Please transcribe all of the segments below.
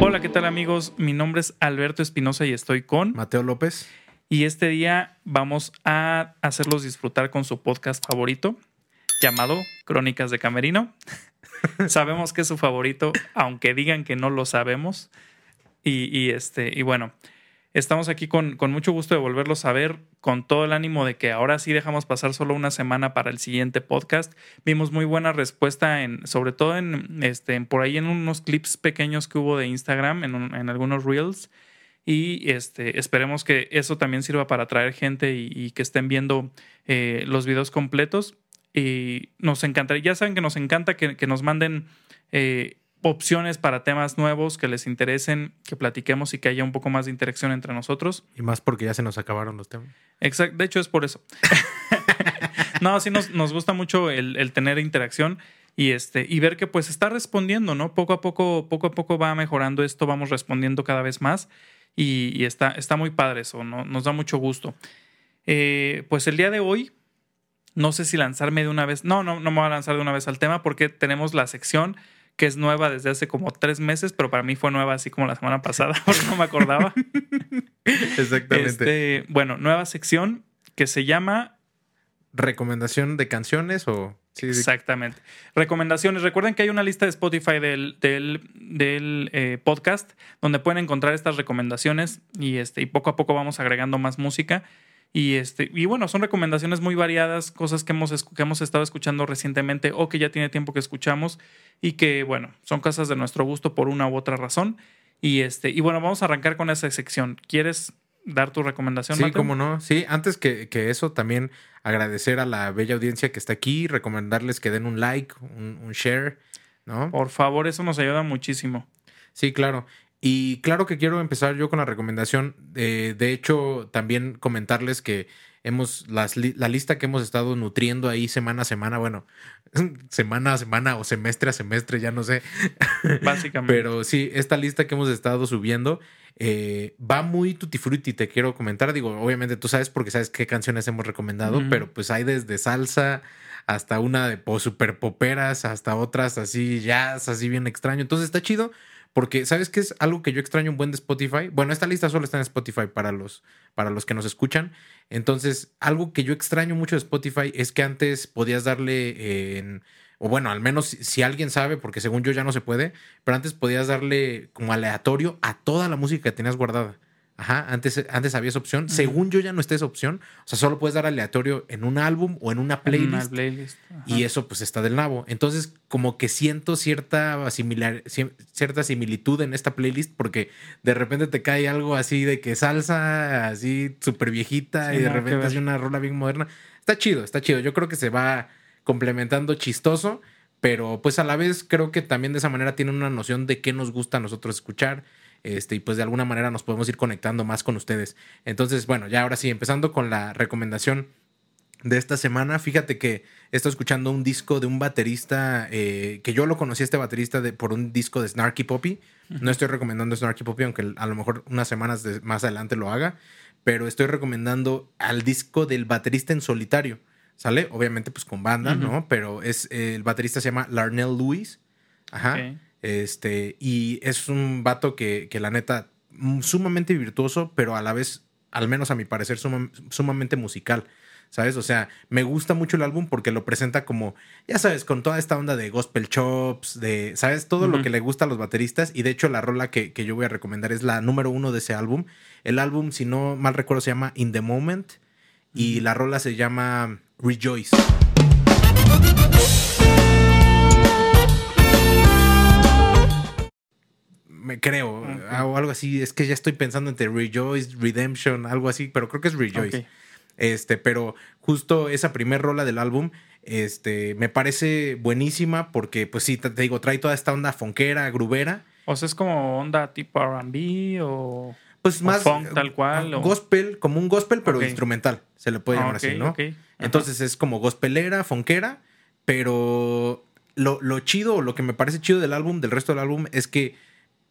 Hola, ¿qué tal amigos? Mi nombre es Alberto Espinosa y estoy con Mateo López. Y este día vamos a hacerlos disfrutar con su podcast favorito llamado Crónicas de Camerino. sabemos que es su favorito, aunque digan que no lo sabemos. Y, este, y bueno, estamos aquí con, con, mucho gusto de volverlos a ver, con todo el ánimo de que ahora sí dejamos pasar solo una semana para el siguiente podcast. Vimos muy buena respuesta en, sobre todo en este, por ahí en unos clips pequeños que hubo de Instagram, en, en algunos reels. Y este, esperemos que eso también sirva para atraer gente y, que estén viendo eh, los videos completos. Y nos encantaría, ya saben que nos encanta que, que nos manden eh, opciones para temas nuevos que les interesen, que platiquemos y que haya un poco más de interacción entre nosotros. Y más porque ya se nos acabaron los temas. Exacto, de hecho es por eso. no, sí nos, nos gusta mucho el, el, tener interacción y este y ver que pues está respondiendo, ¿no? Poco a poco, poco a poco va mejorando esto, vamos respondiendo cada vez más y, y está, está muy padre eso, ¿no? Nos da mucho gusto. Eh, pues el día de hoy, no sé si lanzarme de una vez, no, no, no me voy a lanzar de una vez al tema porque tenemos la sección que es nueva desde hace como tres meses, pero para mí fue nueva así como la semana pasada, porque no me acordaba. Exactamente. Este, bueno, nueva sección que se llama... ¿Recomendación de canciones o...? Sí, Exactamente. Recomendaciones. Recuerden que hay una lista de Spotify del, del, del eh, podcast donde pueden encontrar estas recomendaciones y, este, y poco a poco vamos agregando más música. Y, este, y bueno, son recomendaciones muy variadas, cosas que hemos, que hemos estado escuchando recientemente o que ya tiene tiempo que escuchamos y que, bueno, son cosas de nuestro gusto por una u otra razón. Y, este, y bueno, vamos a arrancar con esa sección. ¿Quieres dar tu recomendación? Sí, cómo no. Sí, antes que, que, eso, también agradecer a la bella audiencia que está aquí, recomendarles que den un like, un, un share, ¿no? Por favor, eso nos ayuda muchísimo. Sí, claro. Y claro que quiero empezar yo con la recomendación. Eh, de hecho, también comentarles que hemos las, la lista que hemos estado nutriendo ahí semana a semana, bueno, semana a semana o semestre a semestre, ya no sé. Básicamente. Pero sí, esta lista que hemos estado subiendo eh, va muy tutti frutti, te quiero comentar. Digo, obviamente tú sabes porque sabes qué canciones hemos recomendado, pero pues hay desde salsa hasta una de super poperas, hasta otras así jazz, así bien extraño. Entonces está chido porque, ¿sabes qué es algo que yo extraño un buen de Spotify? Bueno, esta lista solo está en Spotify para los, para los que nos escuchan. Entonces, algo que yo extraño mucho de Spotify es que antes podías darle en. O bueno, al menos si alguien sabe, porque según yo ya no se puede, pero antes podías darle como aleatorio a toda la música que tenías guardada. Ajá, antes, antes había esa opción. Según yo ya no está esa opción. O sea, solo puedes dar aleatorio en un álbum o en una playlist. playlist. Y eso pues está del nabo. Entonces, como que siento cierta, similar, cierta similitud en esta playlist porque de repente te cae algo así de que salsa, así súper viejita y de repente hace una rola bien moderna. Está chido, está chido. Yo creo que se va complementando chistoso, pero pues a la vez creo que también de esa manera tiene una noción de qué nos gusta a nosotros escuchar este, y pues de alguna manera nos podemos ir conectando más con ustedes. Entonces, bueno, ya ahora sí, empezando con la recomendación de esta semana, fíjate que estoy escuchando un disco de un baterista eh, que yo lo conocí este baterista de, por un disco de Snarky Poppy. No estoy recomendando Snarky Poppy, aunque a lo mejor unas semanas más adelante lo haga, pero estoy recomendando al disco del baterista en solitario. ¿Sale? Obviamente, pues con banda, ¿no? Pero es el baterista se llama Larnell Lewis. Ajá. Este, y es un vato que, que la neta, mm, sumamente virtuoso, pero a la vez, al menos a mi parecer, sumamente musical. ¿Sabes? O sea, me gusta mucho el álbum porque lo presenta como, ya sabes, con toda esta onda de gospel chops, de, ¿sabes? Todo lo que le gusta a los bateristas. Y de hecho, la rola que, que, yo voy a recomendar es la número uno de ese álbum. El álbum, si no mal recuerdo, se llama In the Moment. Y la rola se llama Rejoice. Me creo, o algo así. Es que ya estoy pensando entre Rejoice, Redemption, algo así, pero creo que es Rejoice. Este, pero justo esa primer rola del álbum, este, me parece buenísima porque, pues sí, te, digo, trae toda esta onda fonquera, grubera. O sea, es como onda tipo RB o. Pues más. funk, tal cual. O... Gospel, como un gospel, pero instrumental, se le puede llamar así, ¿no? Entonces es como gospelera, fonquera, pero lo, lo chido, lo que me parece chido del álbum, del resto del álbum, es que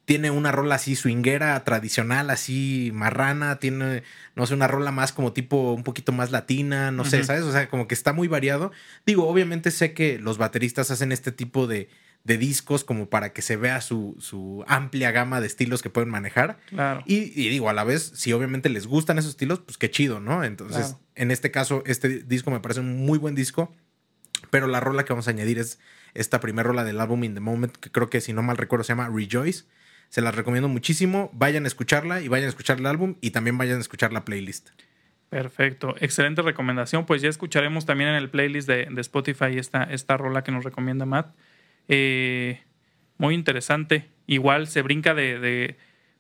tiene una rola así swinguera, tradicional, así marrana, tiene, no sé, una rola más como tipo un poquito más latina, no sé, ¿sabes? O sea, como que está muy variado. Digo, obviamente sé que los bateristas hacen este tipo de, de discos como para que se vea su, su, amplia gama de estilos que pueden manejar. Claro. Y, digo, a la vez, si obviamente les gustan esos estilos, pues qué chido, ¿no? Entonces, en este caso, este disco me parece un muy buen disco, pero la rola que vamos a añadir es esta primera rola del álbum In the Moment, que creo que si no mal recuerdo se llama Rejoice. Se las recomiendo muchísimo. Vayan a escucharla y vayan a escuchar el álbum y también vayan a escuchar la playlist. Perfecto, excelente recomendación. Pues ya escucharemos también en el playlist de, Spotify esta, esta rola que nos recomienda Matt. Eh, muy interesante. Igual se brinca de,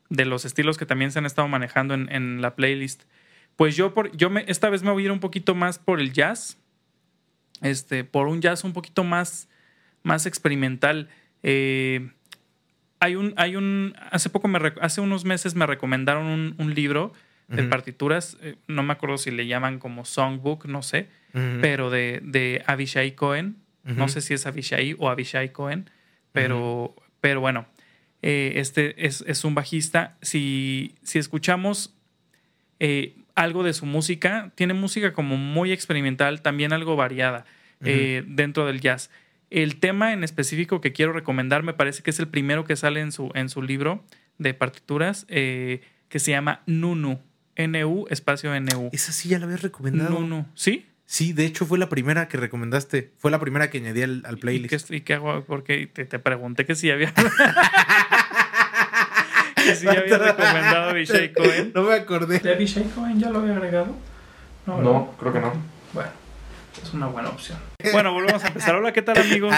de, los estilos que también se han estado manejando en, la playlist. Pues yo, por, yo me, esta vez me voy a ir un poquito más por el jazz. Este, por un jazz un poquito más, más experimental. Eh, hay un, hay un, hace poco, me, hace unos meses me recomendaron un, libro de partituras, eh, no me acuerdo si le llaman como songbook, no sé, pero de, de Avishai Cohen, no sé si es Avishai o Avishai Cohen, pero, pero bueno, eh, este es, un bajista. Si, si escuchamos eh, algo de su música, tiene música como muy experimental, también algo variada dentro del jazz. El tema en específico que quiero recomendar me parece que es el primero que sale en su, en su libro de partituras, eh, que se llama Nunu. N-U, espacio N-U. Esa sí ya la habías recomendado. Nunu. ¿Sí? Sí, de hecho fue la primera que recomendaste. Fue la primera que añadí al, playlist. ¿Y qué, hago? Porque te, pregunté que si había. que si ya había recomendado a Abishai Cohen. No me acordé. ¿De Abishai Cohen ya lo había agregado? no creo que no. Bueno. Es una buena opción. Bueno, volvemos a empezar. Hola, ¿qué tal, amigos?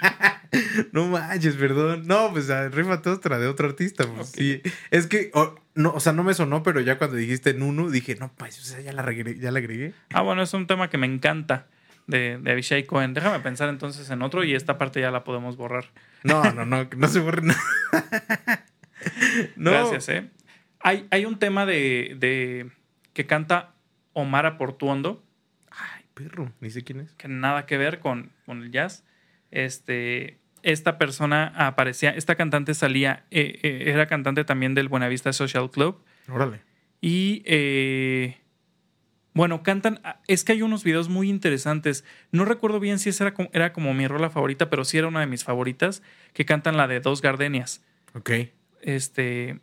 no manches, perdón. No, pues rífate otra de otro artista. Pues, sí. Es que, no, o sea, no me sonó, pero ya cuando dijiste Nunu, dije, no, pues, o sea, ya la, agregué, ya la agregué. Ah, bueno, es un tema que me encanta de, de Abishai Cohen. Déjame pensar entonces en otro y esta parte ya la podemos borrar. No, no, no, no se borre nada. no. Gracias, ¿eh? Hay, hay un tema de, de que canta Omar Portuondo perro, ni sé quién es. Que nada que ver con, con el jazz. Este, esta persona aparecía, esta cantante salía, eh, eh, era cantante también del Buenavista Social Club. Órale. Y eh, bueno, cantan, es que hay unos videos muy interesantes. No recuerdo bien si esa era como, era como mi rola favorita, pero sí era una de mis favoritas, que cantan la de Dos Gardenias. Ok. Este...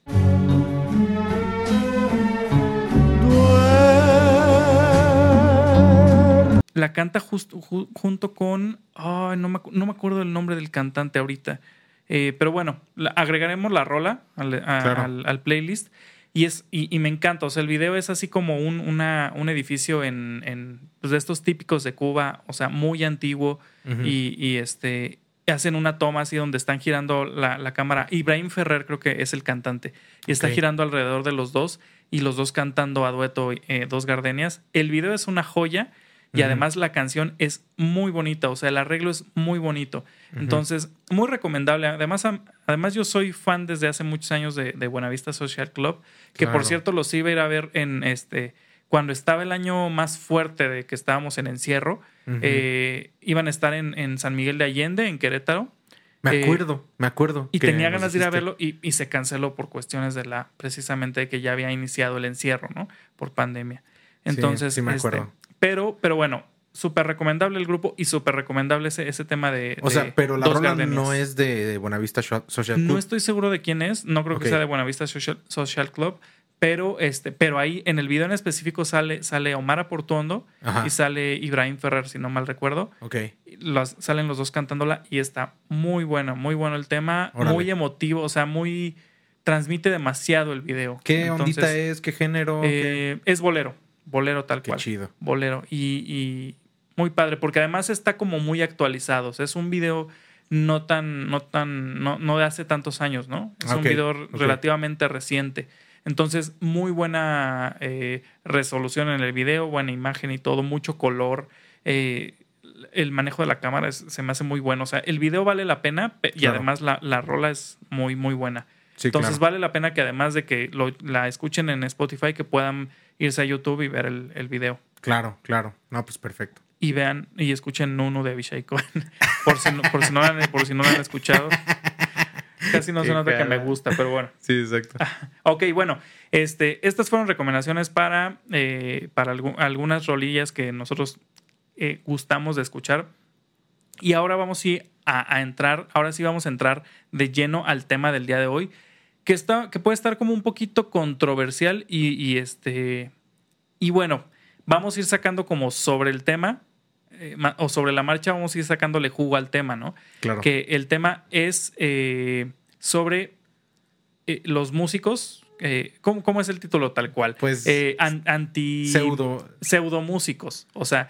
la canta justo, junto con. no, me, acuerdo el nombre del cantante ahorita. Eh, pero bueno, agregaremos la rola al, playlist. Y, es, y, me encanta. O sea, el video es así como un, una, un edificio en, pues, de estos típicos de Cuba, o sea, muy antiguo. y, este hacen una toma así donde están girando la, cámara. Ibrahim Ferrer creo que es el cantante. Y está girando alrededor de los dos y los dos cantando a dueto eh, dos gardenias. El video es una joya y además la canción es muy bonita, o sea, el arreglo es muy bonito. Entonces, muy recomendable. Además, además, yo soy fan desde hace muchos años de, Buenavista Social Club, que por cierto los iba a ir a ver en este cuando estaba el año más fuerte de que estábamos en encierro, eh, iban a estar en, San Miguel de Allende, en Querétaro. Me eh, acuerdo, me acuerdo. Y tenía ganas de ir a verlo y, y, se canceló por cuestiones de la, precisamente de que ya había iniciado el encierro, ¿no? Por pandemia. Entonces, sí, me este, acuerdo. Pero, pero bueno, súper recomendable el grupo y súper recomendable ese, ese, tema de. O sea, pero la rola no es de Buenavista Social Club. No estoy seguro de quién es. No creo que sea de Buenavista Social, Social Club. Pero, este, pero ahí en el video en específico sale, sale Omar Aportuondo y sale Ibrahim Ferrer, si no mal recuerdo. Ok. salen los dos cantándola y está muy bueno, muy bueno el tema, muy emotivo, o sea, muy. transmite demasiado el video. ¿Qué ondita es? ¿Qué género? Eh, es bolero bolero tal Qué cual. chido. Bolero. Y, muy padre, porque además está como muy actualizado. es un video no tan, no tan, no, no de hace tantos años, ¿no? Es un video relativamente reciente. Entonces, muy buena eh, resolución en el video, buena imagen y todo, mucho color. Eh, el manejo de la cámara se me hace muy bueno. O sea, el video vale la pena y además la, la, rola es muy, muy buena. Entonces vale la pena que además de que la escuchen en Spotify, que puedan irse a YouTube y ver el, el video. Claro, claro. No, pues perfecto. Y vean y escuchen Nuno de Abishai Cohen. por, si no, por, si no han, por si no lo han escuchado. Casi no se nota que me gusta, pero bueno. Sí, exacto. Ok, bueno, este, estas fueron recomendaciones para, eh, para algu- algunas rolillas que nosotros eh, gustamos de escuchar. Y ahora vamos sí a, a entrar, ahora sí vamos a entrar de lleno al tema del día de hoy, que, está, que puede estar como un poquito controversial y, y este... Y bueno, vamos a ir sacando como sobre el tema, eh, o sobre la marcha vamos a ir sacándole jugo al tema, ¿no? Claro. que el tema es eh, sobre eh, los músicos. ¿cómo, cómo es el título tal cual? Pues, an- anti. Pseudo. Pseudomúsicos. O sea,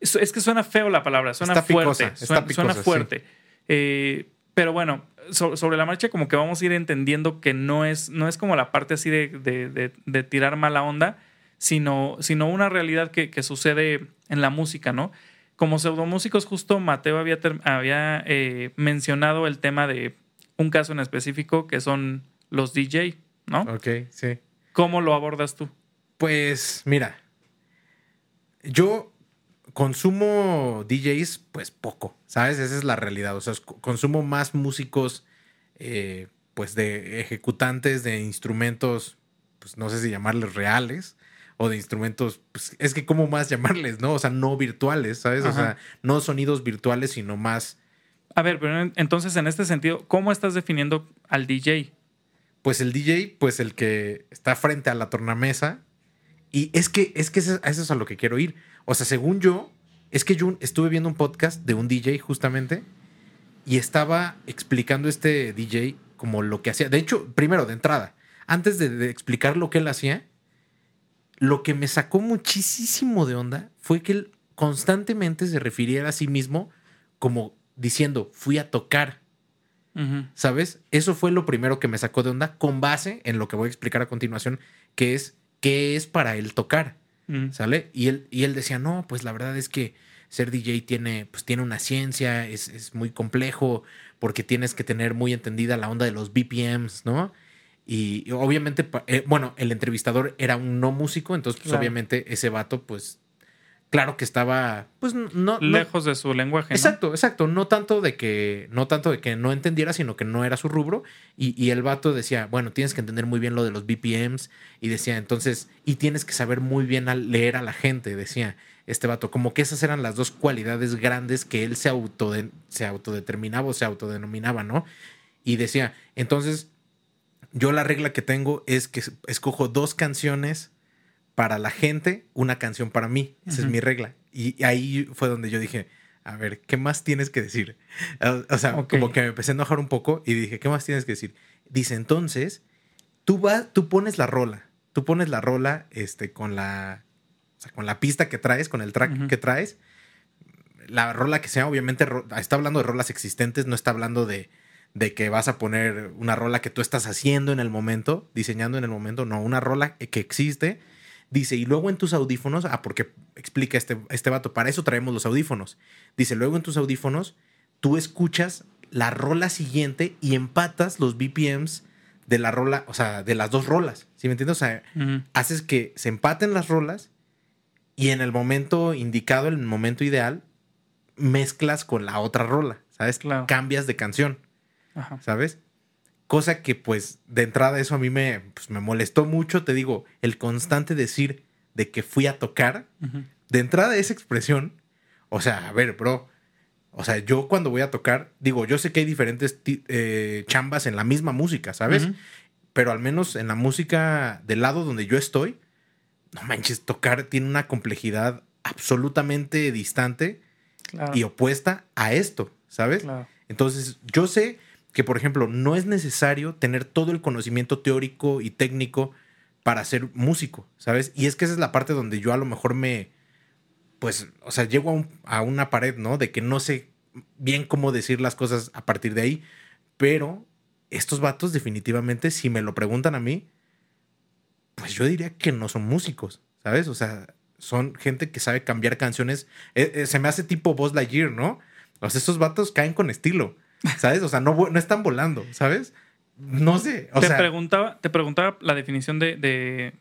es, es que suena feo la palabra, suena Está fuerte. suena, picosa, suena sí. fuerte. Eh, pero bueno, so- sobre la marcha, como que vamos a ir entendiendo que no es, no es como la parte así de, de- de- de tirar mala onda, sino, sino una realidad que, que sucede en la música, ¿no? Como pseudomúsicos, justo Mateo había, ter- había eh, mencionado el tema de un caso en específico que son los DJ, ¿no? Ok, sí. ¿Cómo lo abordas tú? Pues mira, yo consumo DJs pues poco, ¿sabes? Esa es la realidad. O sea, consumo más músicos eh, pues de ejecutantes de instrumentos, pues no sé si llamarles reales o de instrumentos, pues es que cómo más llamarles, ¿no? O sea, no virtuales, ¿sabes? O sea, no sonidos virtuales, sino más, A ver, pero en- entonces en este sentido, ¿cómo estás definiendo al DJ? pues el DJ, pues el que está frente a la tornamesa. Y es que, es que eso, eso es a lo que quiero ir. O sea, según yo, es que yo estuve viendo un podcast de un DJ justamente y estaba explicando este DJ como lo que hacía. De hecho, primero, de entrada, antes de, de explicar lo que él hacía, lo que me sacó muchísimo de onda fue que él constantemente se refiriera a sí mismo como diciendo, fui a tocar. ¿Sabes? Eso fue lo primero que me sacó de onda con base en lo que voy a explicar a continuación, que es qué es para él tocar, Mm. ¿sale? Y él, y él decía, no, pues la verdad es que ser DJ tiene, pues tiene una ciencia, es, es muy complejo, porque tienes que tener muy entendida la onda de los BPMs, ¿no? Y, y obviamente, eh, bueno, el entrevistador era un no músico, entonces pues Claro. obviamente ese vato, pues, claro que estaba, pues no... no- Lejos de su lenguaje. ¿no? Exacto, exacto. No tanto de que, no tanto de que no entendiera, sino que no era su rubro. Y, y el vato decía, bueno, tienes que entender muy bien lo de los BPMs. Y decía, entonces, y tienes que saber muy bien al leer a la gente, decía este vato. Como que esas eran las dos cualidades grandes que él se, autode- se autodeterminaba o se autodenominaba, ¿no? Y decía, entonces, yo la regla que tengo es que escojo dos canciones para la gente, una canción para mí. Esa es mi regla. Y ahí fue donde yo dije, a ver, ¿qué más tienes que decir? O, sea, Ok. como que me empecé a enojar un poco y dije, ¿qué más tienes que decir? Dice, entonces, tú vas, tú pones la rola, tú pones la rola este, con la, o sea, con la pista que traes, con el track que traes, la rola que sea, obviamente está hablando de rolas existentes, no está hablando de, de que vas a poner una rola que tú estás haciendo en el momento, diseñando en el momento, no, una rola que existe. Dice, y luego en tus audífonos, ah, porque explica este, este vato, para eso traemos los audífonos. Dice, luego en tus audífonos, tú escuchas la rola siguiente y empatas los BPMs de la rola, o sea, de las dos rolas. ¿Sí me entiendes? O sea, haces que se empaten las rolas y en el momento indicado, en el momento ideal, mezclas con la otra rola, ¿sabes? Claro. Cambias de canción, Ajá. ¿sabes? Cosa que pues de entrada eso a mí me, pues, me molestó mucho, te digo, el constante decir de que fui a tocar, de entrada esa expresión, o sea, a ver, bro, o sea, yo cuando voy a tocar, digo, yo sé que hay diferentes eh, chambas en la misma música, ¿sabes? Pero al menos en la música del lado donde yo estoy, no manches, tocar tiene una complejidad absolutamente distante Claro. y opuesta a esto, ¿sabes? Claro. Entonces, yo sé que, por ejemplo, no es necesario tener todo el conocimiento teórico y técnico para ser músico, ¿sabes? Y es que esa es la parte donde yo a lo mejor me, pues, o sea, llego a, a una pared, ¿no? De que no sé bien cómo decir las cosas a partir de ahí, pero estos vatos definitivamente, si me lo preguntan a mí, pues yo diría que no son músicos, ¿sabes? O sea, son gente que sabe cambiar canciones. Eh, eh, se me hace tipo Buzz Lightyear, ¿no? O sea, estos vatos caen con estilo, ¿sabes? O sea, no, no están volando, ¿sabes? No sé, o te, sea, preguntaba, te preguntaba la definición de, de,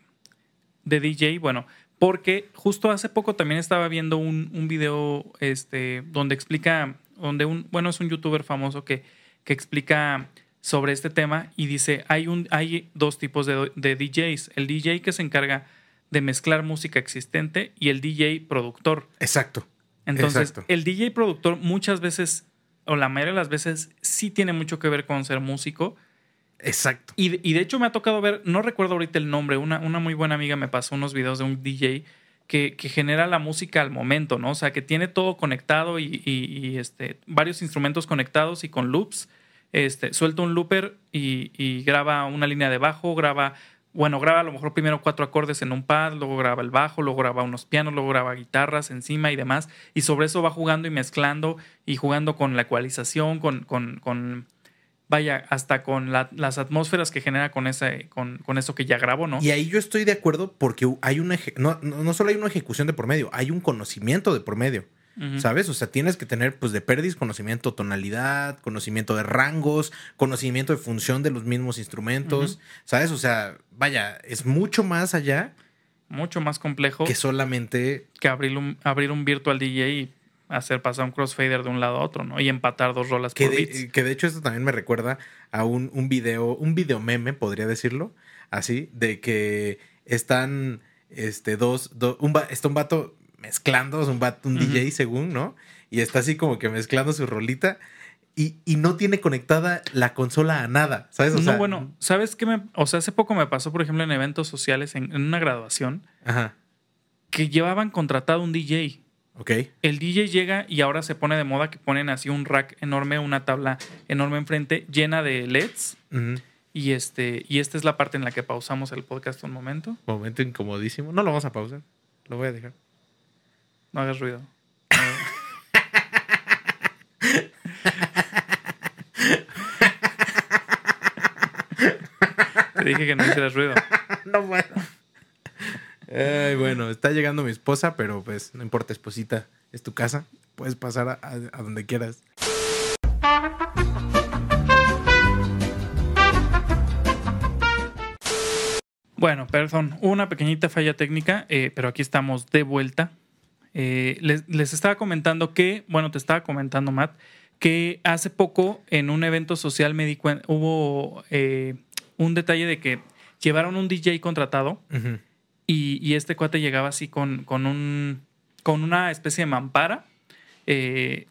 de DJ, bueno, porque justo hace poco también estaba viendo un, un video este, donde explica, donde un, bueno, es un youtuber famoso que, que explica sobre este tema y dice, hay, un, hay dos tipos de, de DJs. El DJ que se encarga de mezclar música existente y el DJ productor. Exacto. Entonces, Exacto. el DJ productor muchas veces, o la mayoría de las veces, sí tiene mucho que ver con ser músico. Exacto. Y, de- y de hecho me ha tocado ver, no recuerdo ahorita el nombre, una, una muy buena amiga me pasó unos videos de un DJ que, que genera la música al momento, ¿no? O sea, que tiene todo conectado y, y- y, este, varios instrumentos conectados y con loops. Este, suelta un looper y, y graba una línea de bajo, graba, bueno, graba a lo mejor primero cuatro acordes en un pad, luego graba el bajo, luego graba unos pianos, luego graba guitarras encima y demás. Y sobre eso va jugando y mezclando y jugando con la ecualización, con, con, con vaya, hasta con la- las atmósferas que genera con, ese, con, con eso que ya grabó, ¿no? Y ahí yo estoy de acuerdo porque hay una no, no solo hay una ejecución de por medio, hay un conocimiento de por medio. ¿Sabes? O sea, tienes que tener, pues, de perdis, conocimiento tonalidad, conocimiento de rangos, conocimiento de función de los mismos instrumentos, ¿sabes? O sea, vaya, es mucho más allá Mucho más complejo que que, solamente. abrir, un, abrir un virtual DJ y hacer pasar un crossfader de un lado a otro, ¿no? Y empatar dos rolas Que por de, bits. que de hecho esto también me recuerda a un, un video, un video meme, podría decirlo, así, de que están este, dos, do- un, está un vato mezclando, es un, vato, un. DJ según, ¿no? Y está así como que mezclando su rolita y, y no tiene conectada la consola a nada, ¿sabes? O no, sea, bueno, ¿sabes qué me...? O sea, hace poco me pasó, por ejemplo, en eventos sociales, en, en una graduación, Ajá, que llevaban contratado un DJ. ok. El DJ llega y ahora se pone de moda que ponen así un rack enorme, una tabla enorme enfrente, llena de LEDs. Y, este, y esta es la parte en la que pausamos el podcast un momento. Momento incomodísimo. No lo vamos a pausar, lo voy a dejar. No hagas ruido. Te dije que no hicieras ruido. no bueno. Ay, bueno, está llegando mi esposa, pero pues no importa, esposita, es tu casa. Puedes pasar a, a- a donde quieras. Bueno, perdón, una pequeñita falla técnica, eh, pero aquí estamos de vuelta. Eh, les, les estaba comentando que, bueno, te estaba comentando, Matt, que hace poco en un evento social me di cuen- hubo eh, un detalle de que llevaron un DJ contratado y, y este cuate llegaba así con, con, un, con una especie de mampara eh,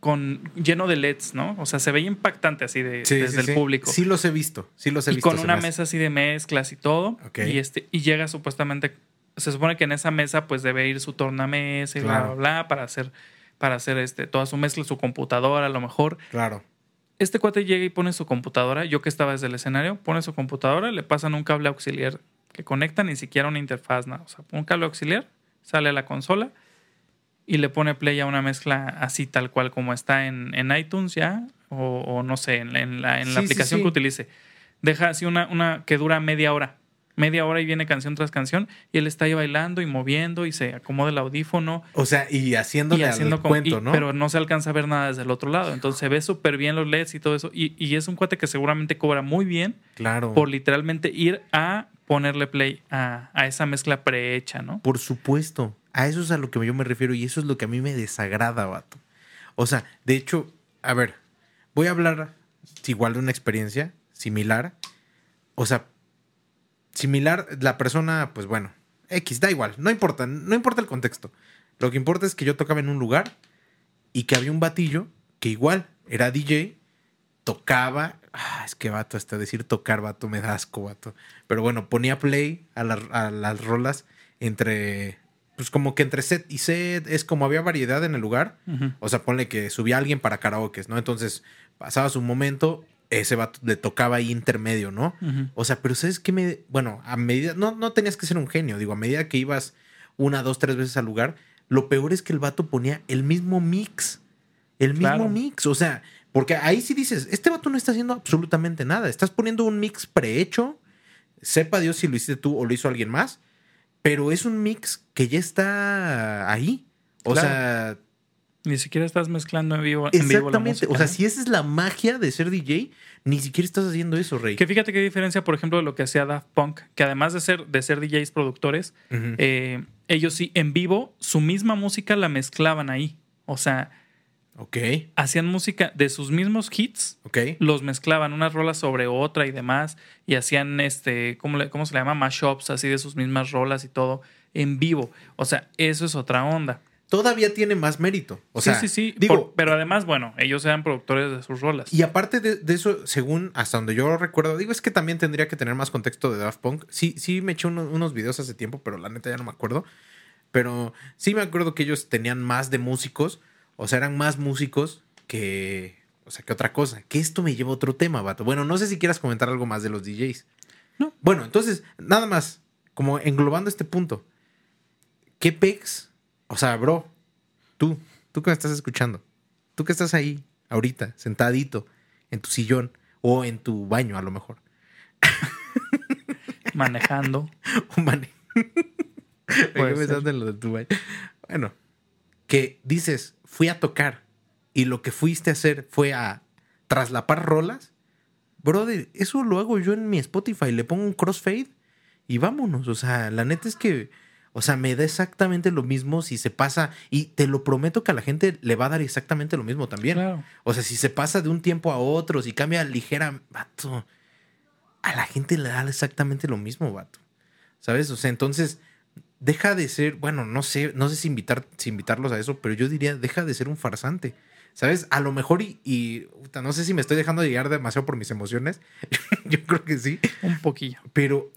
con, lleno de LEDs, ¿no? O sea, se veía impactante así de, Sí, desde sí, el sí. público. Sí los he visto, sí los he y visto. con se una me mesa así de mezclas y todo. Y, este, y llega supuestamente, se supone que en esa mesa pues debe ir su tornamesa y bla, Claro. bla, bla, para hacer, para hacer este, toda su mezcla, su computadora a lo mejor. Claro. Este cuate llega y pone su computadora, yo que estaba desde el escenario, pone su computadora, le pasan un cable auxiliar que conecta ni siquiera una interfaz, nada. O sea, un cable auxiliar, sale a la consola y le pone play a una mezcla así tal cual como está en, en iTunes ya, o, o no sé, en, la- en la, en la Sí, sí, aplicación sí. que utilice. Deja así una, una que dura media hora. Media hora y viene canción tras canción y él está ahí bailando y moviendo y se acomoda el audífono O sea, y haciéndole y haciendo al como- cuento, y- ¿no? Pero no se alcanza a ver nada desde el otro lado. Entonces se ve súper bien los LEDs y todo eso. Y, y es un cuate que seguramente cobra muy bien claro. por literalmente ir a ponerle play a, a esa mezcla prehecha, ¿no? Por supuesto. A eso es a lo que yo me refiero y eso es lo que a mí me desagrada, vato. O sea, de hecho, a ver, voy a hablar igual de una experiencia similar. O sea, similar, la persona, pues bueno, X, da igual, no importa, no importa el contexto. Lo que importa es que yo tocaba en un lugar y que había un batillo que igual era DJ, tocaba. Ah, es que vato, hasta decir tocar, vato, me da asco, vato. Pero bueno, ponía play a, la- a las rolas entre. Pues como que entre set y set, es como había variedad en el lugar. O sea, ponle que subía alguien para karaoke, ¿no? Entonces pasaba su momento, ese vato le tocaba ahí intermedio, ¿no? O sea, pero ¿sabes qué me...? Bueno, a medida... No, no tenías que ser un genio, digo, a medida que ibas una, dos, tres veces al lugar, lo peor es que el vato ponía el mismo mix. El mismo Claro. mix, o sea, porque ahí sí dices, este vato no está haciendo absolutamente nada, estás poniendo un mix prehecho, sepa Dios si lo hiciste tú o lo hizo alguien más, pero es un mix que ya está ahí. O Claro. sea, Ni siquiera estás mezclando en vivo, en vivo la exactamente. música. o sea, ¿no? si esa es la magia de ser DJ, ni siquiera estás haciendo eso, Rey. Que fíjate qué diferencia, por ejemplo, de lo que hacía Daft Punk, que además de ser, de ser DJs productores, eh, ellos sí, en vivo, su misma música la mezclaban ahí. O sea, Ok, Hacían música de sus mismos hits, ok. los mezclaban unas rolas sobre otra y demás, y hacían este, ¿cómo, le- cómo se le llama? Mashups, así de sus mismas rolas y todo, en vivo. O sea, eso es otra onda. Todavía tiene más mérito. O sí, sea, sí, sí. digo, Por- pero además, bueno, ellos eran productores de sus rolas. Y aparte de, de eso, según hasta donde yo recuerdo, digo, es que también tendría que tener más contexto de Daft Punk. Sí, sí me eché uno- unos videos hace tiempo, pero la neta ya no me acuerdo. Pero sí me acuerdo que ellos tenían más de músicos, o sea, eran más músicos que, o sea, que otra cosa. Que esto me lleva a otro tema, vato. Bueno, no sé si quieras comentar algo más de los DJs. No. Bueno, entonces, nada más, como englobando este punto. ¿Qué pex? O sea, bro, tú, tú que me estás escuchando, tú que estás ahí, ahorita, sentadito, en tu sillón o en tu baño a lo mejor. Manejando. Un mane- en lo de tu baño. Bueno, que dices, fui a tocar y lo que fuiste a hacer fue a traslapar rolas. Brother, eso lo hago yo en mi Spotify. Le pongo un crossfade y vámonos. O sea, la neta es que, o sea, me da exactamente lo mismo si se pasa. Y te lo prometo que a la gente le va a dar exactamente lo mismo también. Claro. O sea, si se pasa de un tiempo a otro, si cambia ligera, vato, a la gente le da exactamente lo mismo, vato. ¿Sabes? O sea, entonces, deja de ser, bueno, no sé, no sé si, invitar, si invitarlos a eso, pero yo diría, deja de ser un farsante. ¿Sabes? A lo mejor y, no sé si me estoy dejando de llegar demasiado por mis emociones. yo creo que sí. Un poquillo. Pero,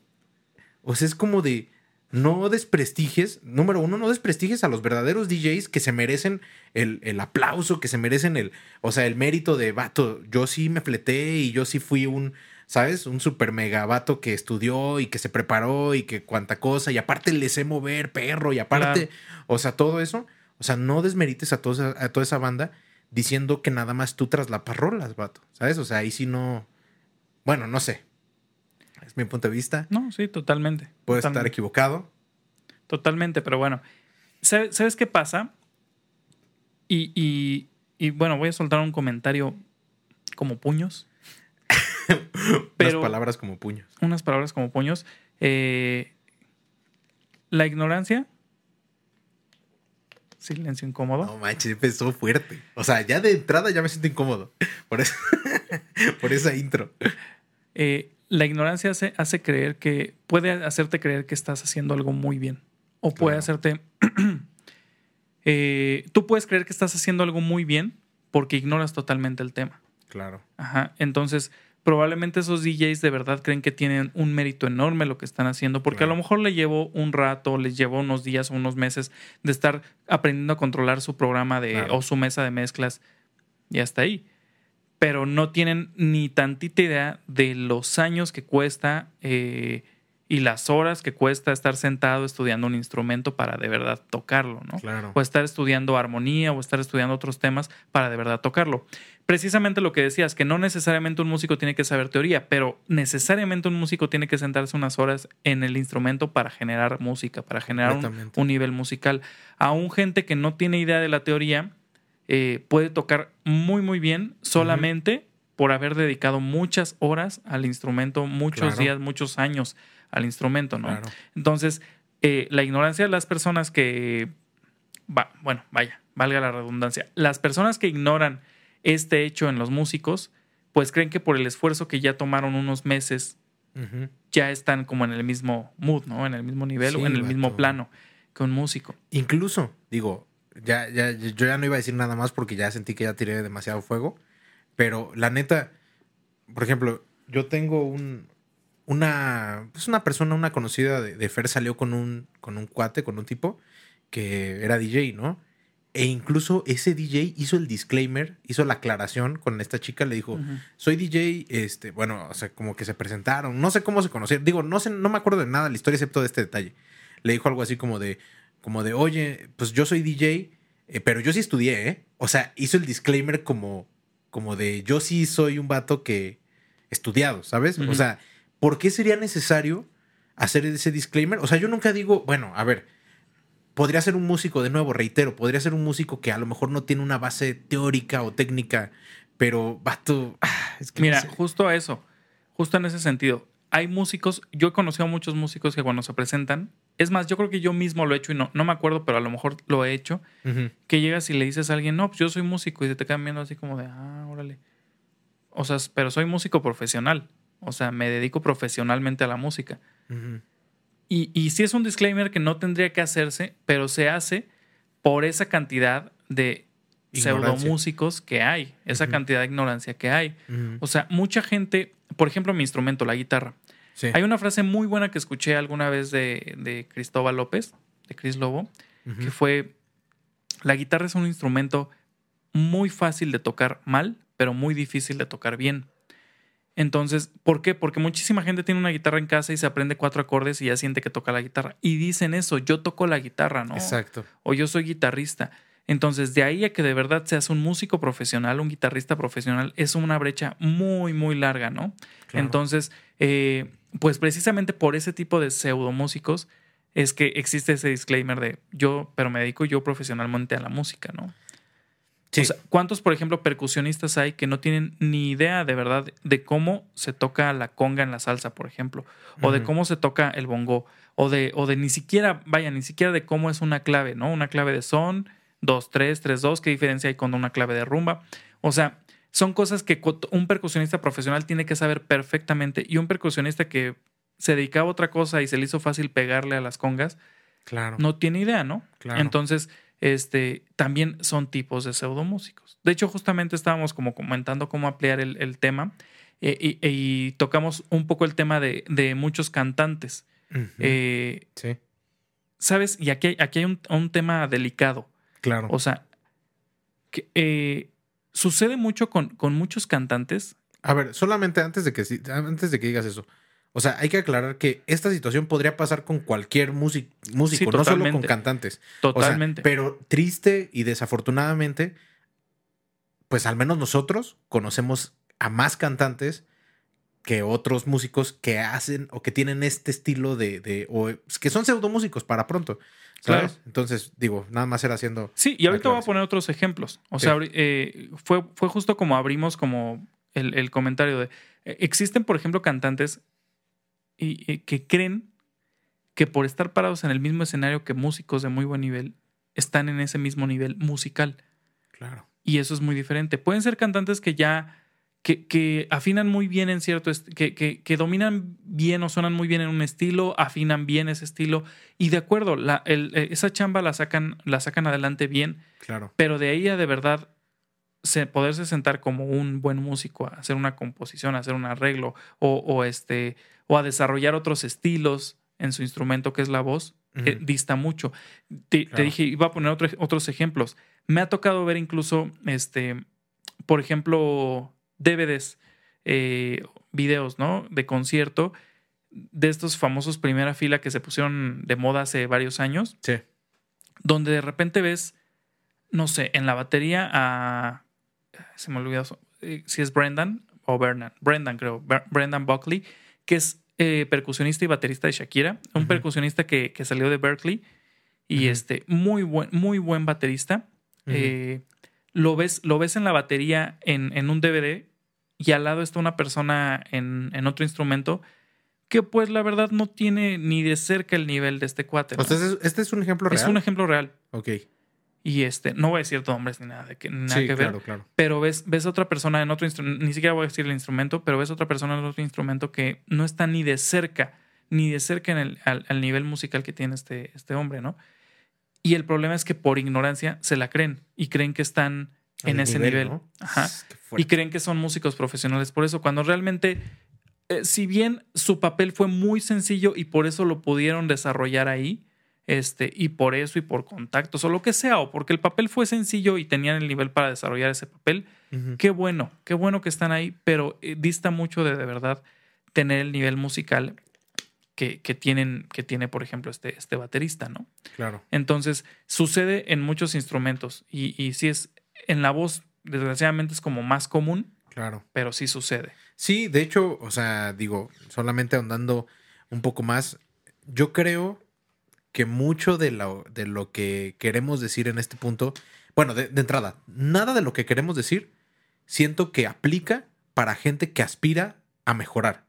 o sea, es como de no desprestigies, número uno, no desprestigies a los verdaderos DJs que se merecen el, el aplauso, que se merecen el, o sea, el mérito de vato. Yo sí me fleté y yo sí fui un, ¿sabes? Un super mega vato que estudió y que se preparó y que cuanta cosa, y aparte le sé mover, perro, y aparte, o sea, todo eso, o sea, no desmerites a, toda esa- a toda esa banda diciendo que nada más tú traslapas rolas, vato, ¿sabes? O sea, ahí sí no, bueno, no sé. Mi punto de vista. No, sí, totalmente. Puedo estar equivocado. Totalmente, pero bueno. ¿Sabes, qué pasa? Y, y- y, bueno, voy a soltar un comentario como puños. Pero- Las palabras como puños. Unas palabras como puños. Eh, la ignorancia. Silencio incómodo. No manches, empezó fuerte. O sea, ya de entrada ya me siento incómodo. Por eso, por esa intro. Eh, la ignorancia hace, hace creer que. puede hacerte creer que estás haciendo algo muy bien. O puede Claro. hacerte. eh, tú puedes creer que estás haciendo algo muy bien porque ignoras totalmente el tema. Claro. Ajá. Entonces, probablemente esos DJs de verdad creen que tienen un mérito enorme lo que están haciendo, porque Claro. a lo mejor le llevó un rato, les llevó unos días o unos meses de estar aprendiendo a controlar su programa de, Claro. o su mesa de mezclas y hasta ahí. Pero no tienen ni tantita idea de los años que cuesta eh, y las horas que cuesta estar sentado estudiando un instrumento para de verdad tocarlo, ¿no? Claro. o estar estudiando armonía o estar estudiando otros temas para de verdad tocarlo. Precisamente lo que decías, que no necesariamente un músico tiene que saber teoría, pero necesariamente un músico tiene que sentarse unas horas en el instrumento para generar música, para generar un, un nivel musical. Aún gente que no tiene idea de la teoría eh, puede tocar muy, muy bien solamente por haber dedicado muchas horas al instrumento, muchos Claro. días, muchos años al instrumento, ¿no? Claro. Entonces, eh, la ignorancia de las personas que. Va, bueno, vaya, valga la redundancia. Las personas que ignoran este hecho en los músicos, pues creen que por el esfuerzo que ya tomaron unos meses, ya están como en el mismo mood, ¿no? En el mismo nivel Sí, o en el mismo plano que un músico. Incluso, digo, ya, ya, yo ya no iba a decir nada más porque ya sentí que ya tiré demasiado fuego. Pero la neta, por ejemplo, yo tengo un. Una. Pues una persona, una conocida de, de Fer salió con un, con un cuate, con un tipo que era DJ, ¿no? E incluso ese DJ hizo el disclaimer, hizo la aclaración con esta chica, le dijo, soy DJ, este, bueno, o sea, como que se presentaron, no sé cómo se conocieron, digo, no sé, no me acuerdo de nada de la historia excepto de este detalle. Le dijo algo así como de, como de, oye, pues yo soy DJ, eh, pero yo sí estudié, ¿eh? O sea, hizo el disclaimer como, como de, yo sí soy un vato que estudiado, ¿sabes? O sea, ¿por qué sería necesario hacer ese disclaimer? O sea, yo nunca digo, bueno, a ver, podría ser un músico, de nuevo, reitero, podría ser un músico que a lo mejor no tiene una base teórica o técnica, pero vato, ah, es que no Mira, sé. justo a eso, justo en ese sentido. Hay músicos, yo he conocido a muchos músicos que cuando se presentan, es más, yo creo que yo mismo lo he hecho y no, no me acuerdo, pero a lo mejor lo he hecho, que llegas y le dices a alguien, no, pues yo soy músico y se te quedan viendo así como de, ah, órale. O sea, pero soy músico profesional, o sea, me dedico profesionalmente a la música. Y, y sí es un disclaimer que no tendría que hacerse, pero se hace por esa cantidad de pseudomúsicos que hay, esa cantidad de ignorancia que hay. O sea, mucha gente, por ejemplo, mi instrumento, la guitarra. Sí. Hay una frase muy buena que escuché alguna vez de, de Cristóbal López, de Cris Lobo, que fue, la guitarra es un instrumento muy fácil de tocar mal, pero muy difícil de tocar bien. Entonces, ¿por qué? Porque muchísima gente tiene una guitarra en casa y se aprende cuatro acordes y ya siente que toca la guitarra. Y dicen eso, yo toco la guitarra, ¿no? Exacto. o yo soy guitarrista. Entonces, de ahí a que de verdad seas un músico profesional, un guitarrista profesional, es una brecha muy, muy larga, ¿no? Claro. Entonces, eh, pues precisamente por ese tipo de pseudomúsicos es que existe ese disclaimer de yo, pero me dedico yo profesionalmente a la música, ¿no? Sí. O sea, ¿cuántos, por ejemplo, percusionistas hay que no tienen ni idea de verdad de cómo se toca la conga en la salsa, por ejemplo? O de cómo se toca el bongo. O de, o de ni siquiera, vaya, ni siquiera de cómo es una clave, ¿no? Una clave de son, 2, 3, 3, 2, qué diferencia hay con una clave de rumba. O sea, son cosas que un percusionista profesional tiene que saber perfectamente. Y un percusionista que se dedicaba a otra cosa y se le hizo fácil pegarle a las congas, claro. no tiene idea, ¿no? Claro. Entonces, este, también son tipos de pseudomúsicos. De hecho, justamente estábamos como comentando cómo ampliar el, el tema eh, y, y tocamos un poco el tema de, de muchos cantantes. Eh, sí. ¿Sabes? Y aquí, hay- aquí hay un, un tema delicado. Claro. O sea, que, eh, sucede mucho con, con muchos cantantes. A ver, solamente antes de que antes de que digas eso. O sea, hay que aclarar que esta situación podría pasar con cualquier músic- músico, Sí, no solo con totalmente. cantantes. O sea, Totalmente. pero triste y desafortunadamente, pues al menos nosotros conocemos a más cantantes que otros músicos que hacen o que tienen este estilo de, de o que son pseudomúsicos para pronto. ¿Sabes? Claro. Entonces, digo, nada más era haciendo. Sí, y ahorita voy a poner otros ejemplos. O Sí. sea, eh, fue, fue justo como abrimos como el, el comentario de... eh, existen, por ejemplo, cantantes y, y que creen que por estar parados en el mismo escenario que músicos de muy buen nivel, están en ese mismo nivel musical. Claro. Y eso es muy diferente. Pueden ser cantantes que ya... Que, que afinan muy bien en cierto... Que, que, que dominan bien o suenan muy bien en un estilo, afinan bien ese estilo. Y de acuerdo, la, el- eh, esa chamba la sacan, la sacan adelante bien. Claro. Pero de ahí a de verdad se, poderse sentar como un buen músico a hacer una composición, a hacer un arreglo o, o este, o a desarrollar otros estilos en su instrumento que es la voz, eh, dista mucho. Te, dije, iba a poner otro- otros ejemplos. Me ha tocado ver incluso, este, por ejemplo, DVDs, eh, videos, ¿no? De concierto de estos famosos primera fila que se pusieron de moda hace varios años Sí. donde de repente ves, no sé, en la batería a. Se me olvidó eh, si es Brendan o Bernard. Brendan, creo. Brendan Buckley, que es eh, percusionista y baterista de Shakira. Un percusionista que, que salió de Berkeley y este, muy buen, muy buen baterista. Eh, lo, ves, lo ves en la batería en, en un DVD y al lado está una persona en, en otro instrumento que pues la verdad no tiene ni de cerca el nivel de este cuate. O ¿no? sea, este- es un ejemplo real. es un ejemplo real. Ok. Y este, no voy a decir nombres ni nada, de que, nada Sí, que ver. claro, claro. Pero ves, ves otra persona en otro instrumento, ni siquiera voy a decir el instrumento, pero ves otra persona en otro instrumento que no está ni de cerca, ni de cerca en el, al, al nivel musical que tiene este, este hombre, ¿no? Y el problema es que por ignorancia se la creen y creen que están en ese nivel. ¿no? Ajá. Y creen que son músicos profesionales. Por eso, cuando realmente, eh, si bien su papel fue muy sencillo y por eso lo pudieron desarrollar ahí, este, y por eso y por contactos o lo que sea, o porque el papel fue sencillo y tenían el nivel para desarrollar ese papel, qué bueno, qué bueno que están ahí, pero eh, dista mucho de de verdad tener el nivel musical que, que tienen, que tiene, por ejemplo, este, este baterista, ¿no? Claro. Entonces, sucede en muchos instrumentos y, y si es en la voz, desgraciadamente es como más común, Claro. pero sí sucede. Sí, de hecho, o sea, digo, solamente ahondando un poco más, yo creo que mucho de lo, de lo que queremos decir en este punto, bueno, de, de entrada, nada de lo que queremos decir siento que aplica para gente que aspira a mejorar,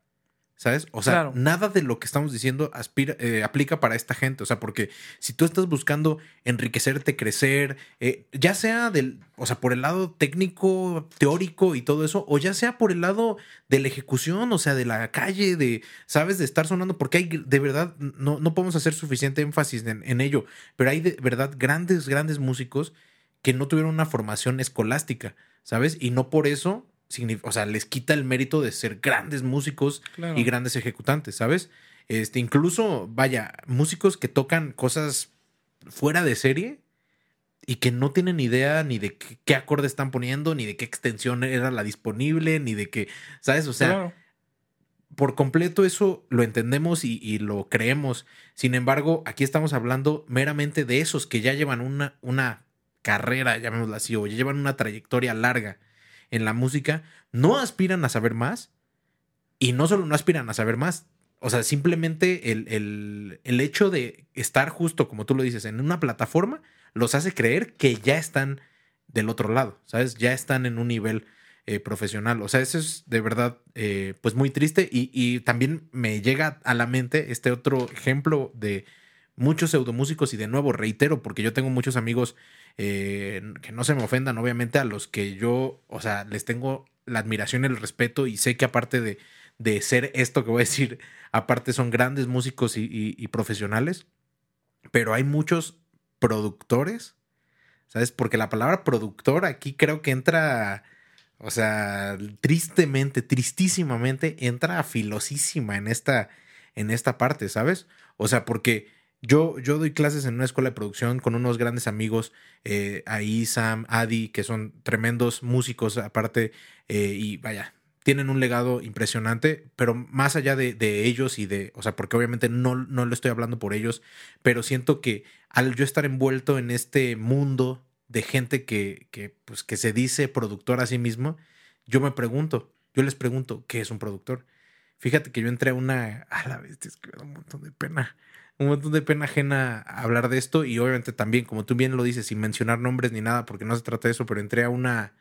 ¿Sabes? O sea, Claro. nada de lo que estamos diciendo aspira, eh, aplica para esta gente. O sea, porque si tú estás buscando enriquecerte, crecer, eh, ya sea del, o sea, por el lado técnico, teórico y todo eso, o ya sea por el lado de la ejecución, o sea, de la calle, de, ¿sabes? De estar sonando, porque hay de verdad, no, no podemos hacer suficiente énfasis en, en ello, pero hay de verdad grandes, grandes músicos que no tuvieron una formación escolástica, ¿sabes? Y no por eso, o sea, les quita el mérito de ser grandes músicos Claro. y grandes ejecutantes, ¿sabes? Este, incluso, vaya, músicos que tocan cosas fuera de serie y que no tienen idea ni de qué, qué acorde están poniendo, ni de qué extensión era la disponible, ni de qué, ¿sabes? O sea, Claro. por completo eso lo entendemos y, y lo creemos. Sin embargo, aquí estamos hablando meramente de esos que ya llevan una, una carrera, llamémosla así, o ya llevan una trayectoria larga en la música, no aspiran a saber más y no solo no aspiran a saber más, o sea, simplemente el, el- el hecho de estar justo, como tú lo dices, en una plataforma, los hace creer que ya están del otro lado, ¿sabes? Ya están en un nivel eh, profesional. O sea, eso es de verdad, eh, pues muy triste y, y también me llega a la mente este otro ejemplo de muchos pseudomúsicos y de nuevo reitero, porque yo tengo muchos amigos eh, que no se me ofendan, obviamente, a los que yo, o sea, les tengo la admiración el respeto y sé que aparte de, de ser esto que voy a decir, aparte son grandes músicos y, profesionales, pero hay muchos productores, ¿sabes? Porque la palabra productor aquí creo que entra, o sea, tristemente, tristísimamente, entra filosísima en esta, en esta parte, ¿sabes? O sea, porque yo, yo doy clases en una escuela de producción con unos grandes amigos, eh, ahí Sam, Adi, que son tremendos músicos aparte, eh, y vaya, tienen un legado impresionante, pero más allá de, de ellos y de, o sea, porque obviamente no, no lo estoy hablando por ellos, pero siento que al yo estar envuelto en este mundo de gente que, que, pues, que se dice productor a sí mismo, yo me pregunto, yo les pregunto, ¿qué es un productor? Fíjate que yo entré a una, a la vez, es que me da un montón de pena, un montón de pena ajena hablar de esto y obviamente también, como tú bien lo dices, sin mencionar nombres ni nada, porque no se trata de eso, pero entré a una,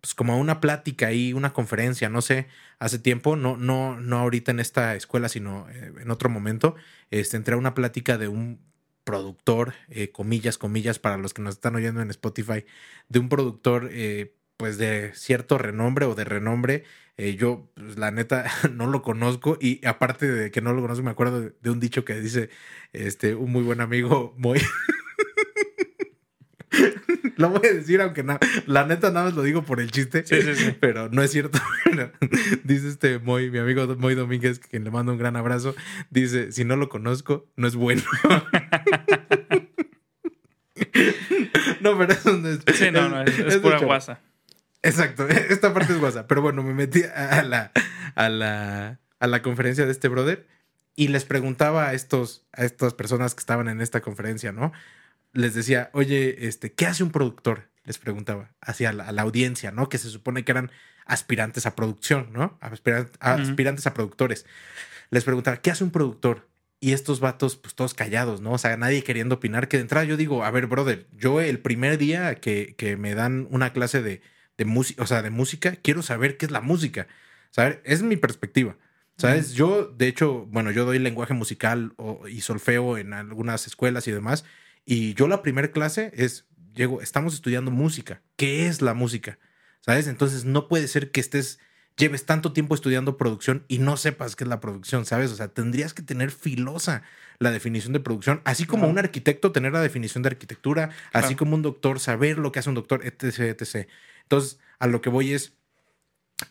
pues como a una plática ahí, una conferencia, no sé, hace tiempo, no, no, no ahorita en esta escuela, sino eh, en otro momento, este, entré a una plática de un productor, eh, comillas, comillas, para los que nos están oyendo en Spotify, de un productor, eh, pues de cierto renombre o de renombre. Eh, yo, pues, la neta, no lo conozco y aparte de que no lo conozco, me acuerdo de, de un dicho que dice este, un muy buen amigo, muy... lo voy a decir, aunque la neta nada más lo digo por el chiste, Sí, sí, sí. pero no es cierto. Dice este Moy, mi amigo Moy Domínguez, que le mando un gran abrazo, dice, si no lo conozco, no es bueno. no, pero eso no es... Sí, no, no, es, es pura guasa. Exacto, esta parte es WhatsApp. Pero bueno, me metí a la, a la, a la conferencia de este brother y les preguntaba a, estos, a estas personas que estaban en esta conferencia, ¿no? Les decía, oye, este, ¿qué hace un productor? Les preguntaba hacia la, a la audiencia, ¿no? Que se supone que eran aspirantes a producción, ¿no? Aspiran- aspirantes a productores. Les preguntaba, ¿qué hace un productor? Y estos vatos, pues todos callados, ¿no? O sea, nadie queriendo opinar. Que de entrada yo digo, a ver, brother, yo el primer día que, que me dan una clase de, de música, o sea, de música, quiero saber qué es la música. ¿Sabes? Es mi perspectiva. ¿Sabes? Yo, de hecho, bueno, yo doy lenguaje musical o- y solfeo en algunas escuelas y demás. Y yo la primera clase es, llego, estamos estudiando música. ¿Qué es la música? ¿Sabes? Entonces no puede ser que estés, lleves tanto tiempo estudiando producción y no sepas qué es la producción, ¿sabes? O sea, tendrías que tener filosa la definición de producción, así como un arquitecto tener la definición de arquitectura, así como un doctor saber lo que hace un doctor, etc, etc. Entonces, a lo que voy es,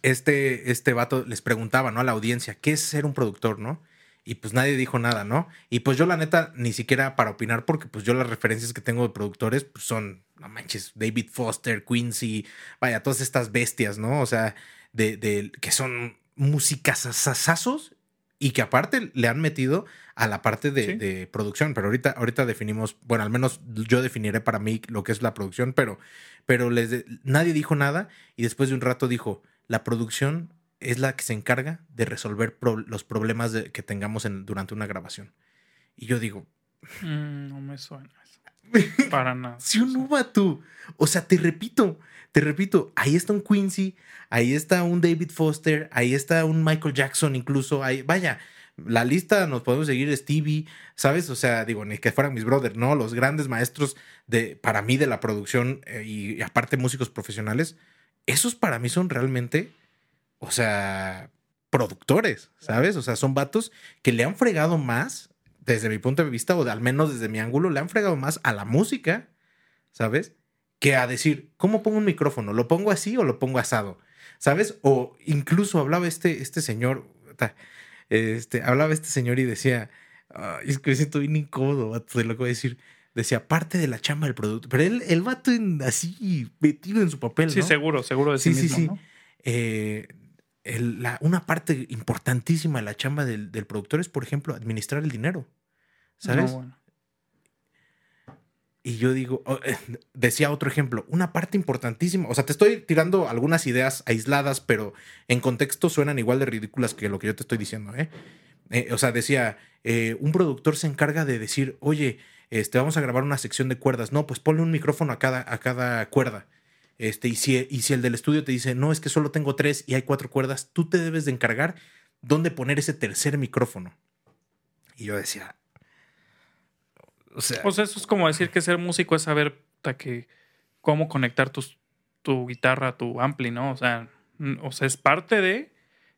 este, este vato les preguntaba, ¿no? A la audiencia, ¿qué es ser un productor, no? Y pues nadie dijo nada, ¿no? Y pues yo la neta, ni siquiera para opinar, porque pues yo las referencias que tengo de productores pues son, no manches, David Foster, Quincy, vaya, todas estas bestias, ¿no? O sea, de, de que son músicas asazazos y que aparte le han metido a la parte de, Sí. de producción. Pero ahorita, ahorita definimos, bueno, al menos yo definiré para mí lo que es la producción, pero, pero les de- nadie dijo nada y después de un rato dijo, la producción es la que se encarga de resolver pro- los problemas de- que tengamos en- durante una grabación. Y yo digo, Mm, no me suena. Para nada. Sí, un no, vato. O sea, te repito, te repito, ahí está un Quincy, ahí está un David Foster, ahí está un Michael Jackson incluso, ahí, vaya, la lista nos podemos seguir Stevie, ¿sabes? O sea, digo, ni que fueran mis brothers, ¿no? Los grandes maestros de, para mí, de la producción eh, y, aparte músicos profesionales, esos para mí son realmente, o sea, productores, ¿sabes? O sea, son vatos que le han fregado más, desde mi punto de vista, o al menos desde mi ángulo, le han fregado más a la música, ¿sabes? Que a decir, ¿cómo pongo un micrófono? ¿Lo pongo así o lo pongo asado? ¿Sabes? O incluso hablaba este, este señor, este, hablaba este señor y decía, es que me siento bien incómodo, vato, de lo que voy a decir. Decía, parte de la chamba del producto. Pero él, el vato en, así, metido en su papel. Sí, seguro, seguro de sí, sí, sí. Eh, una parte importantísima de la chamba del, productor es, por ejemplo, administrar el dinero. ¿Sabes? Y yo digo, oh, eh, decía otro ejemplo, una parte importantísima, o sea, te estoy tirando algunas ideas aisladas, pero en contexto suenan igual de ridículas que lo que yo te estoy diciendo, ¿eh? eh o sea, decía, eh, un productor se encarga de decir, oye, este, vamos a grabar una sección de cuerdas. No, pues ponle un micrófono a cada, a cada cuerda. Este, y, si, y si el del estudio te dice, no, es que solo tengo tres y hay cuatro cuerdas, tú te debes de encargar dónde poner ese tercer micrófono. Y yo decía, o sea, eso es como decir que ser músico es saber que, cómo conectar tus, tu guitarra, tu ampli, ¿no? O sea, o sea es parte de.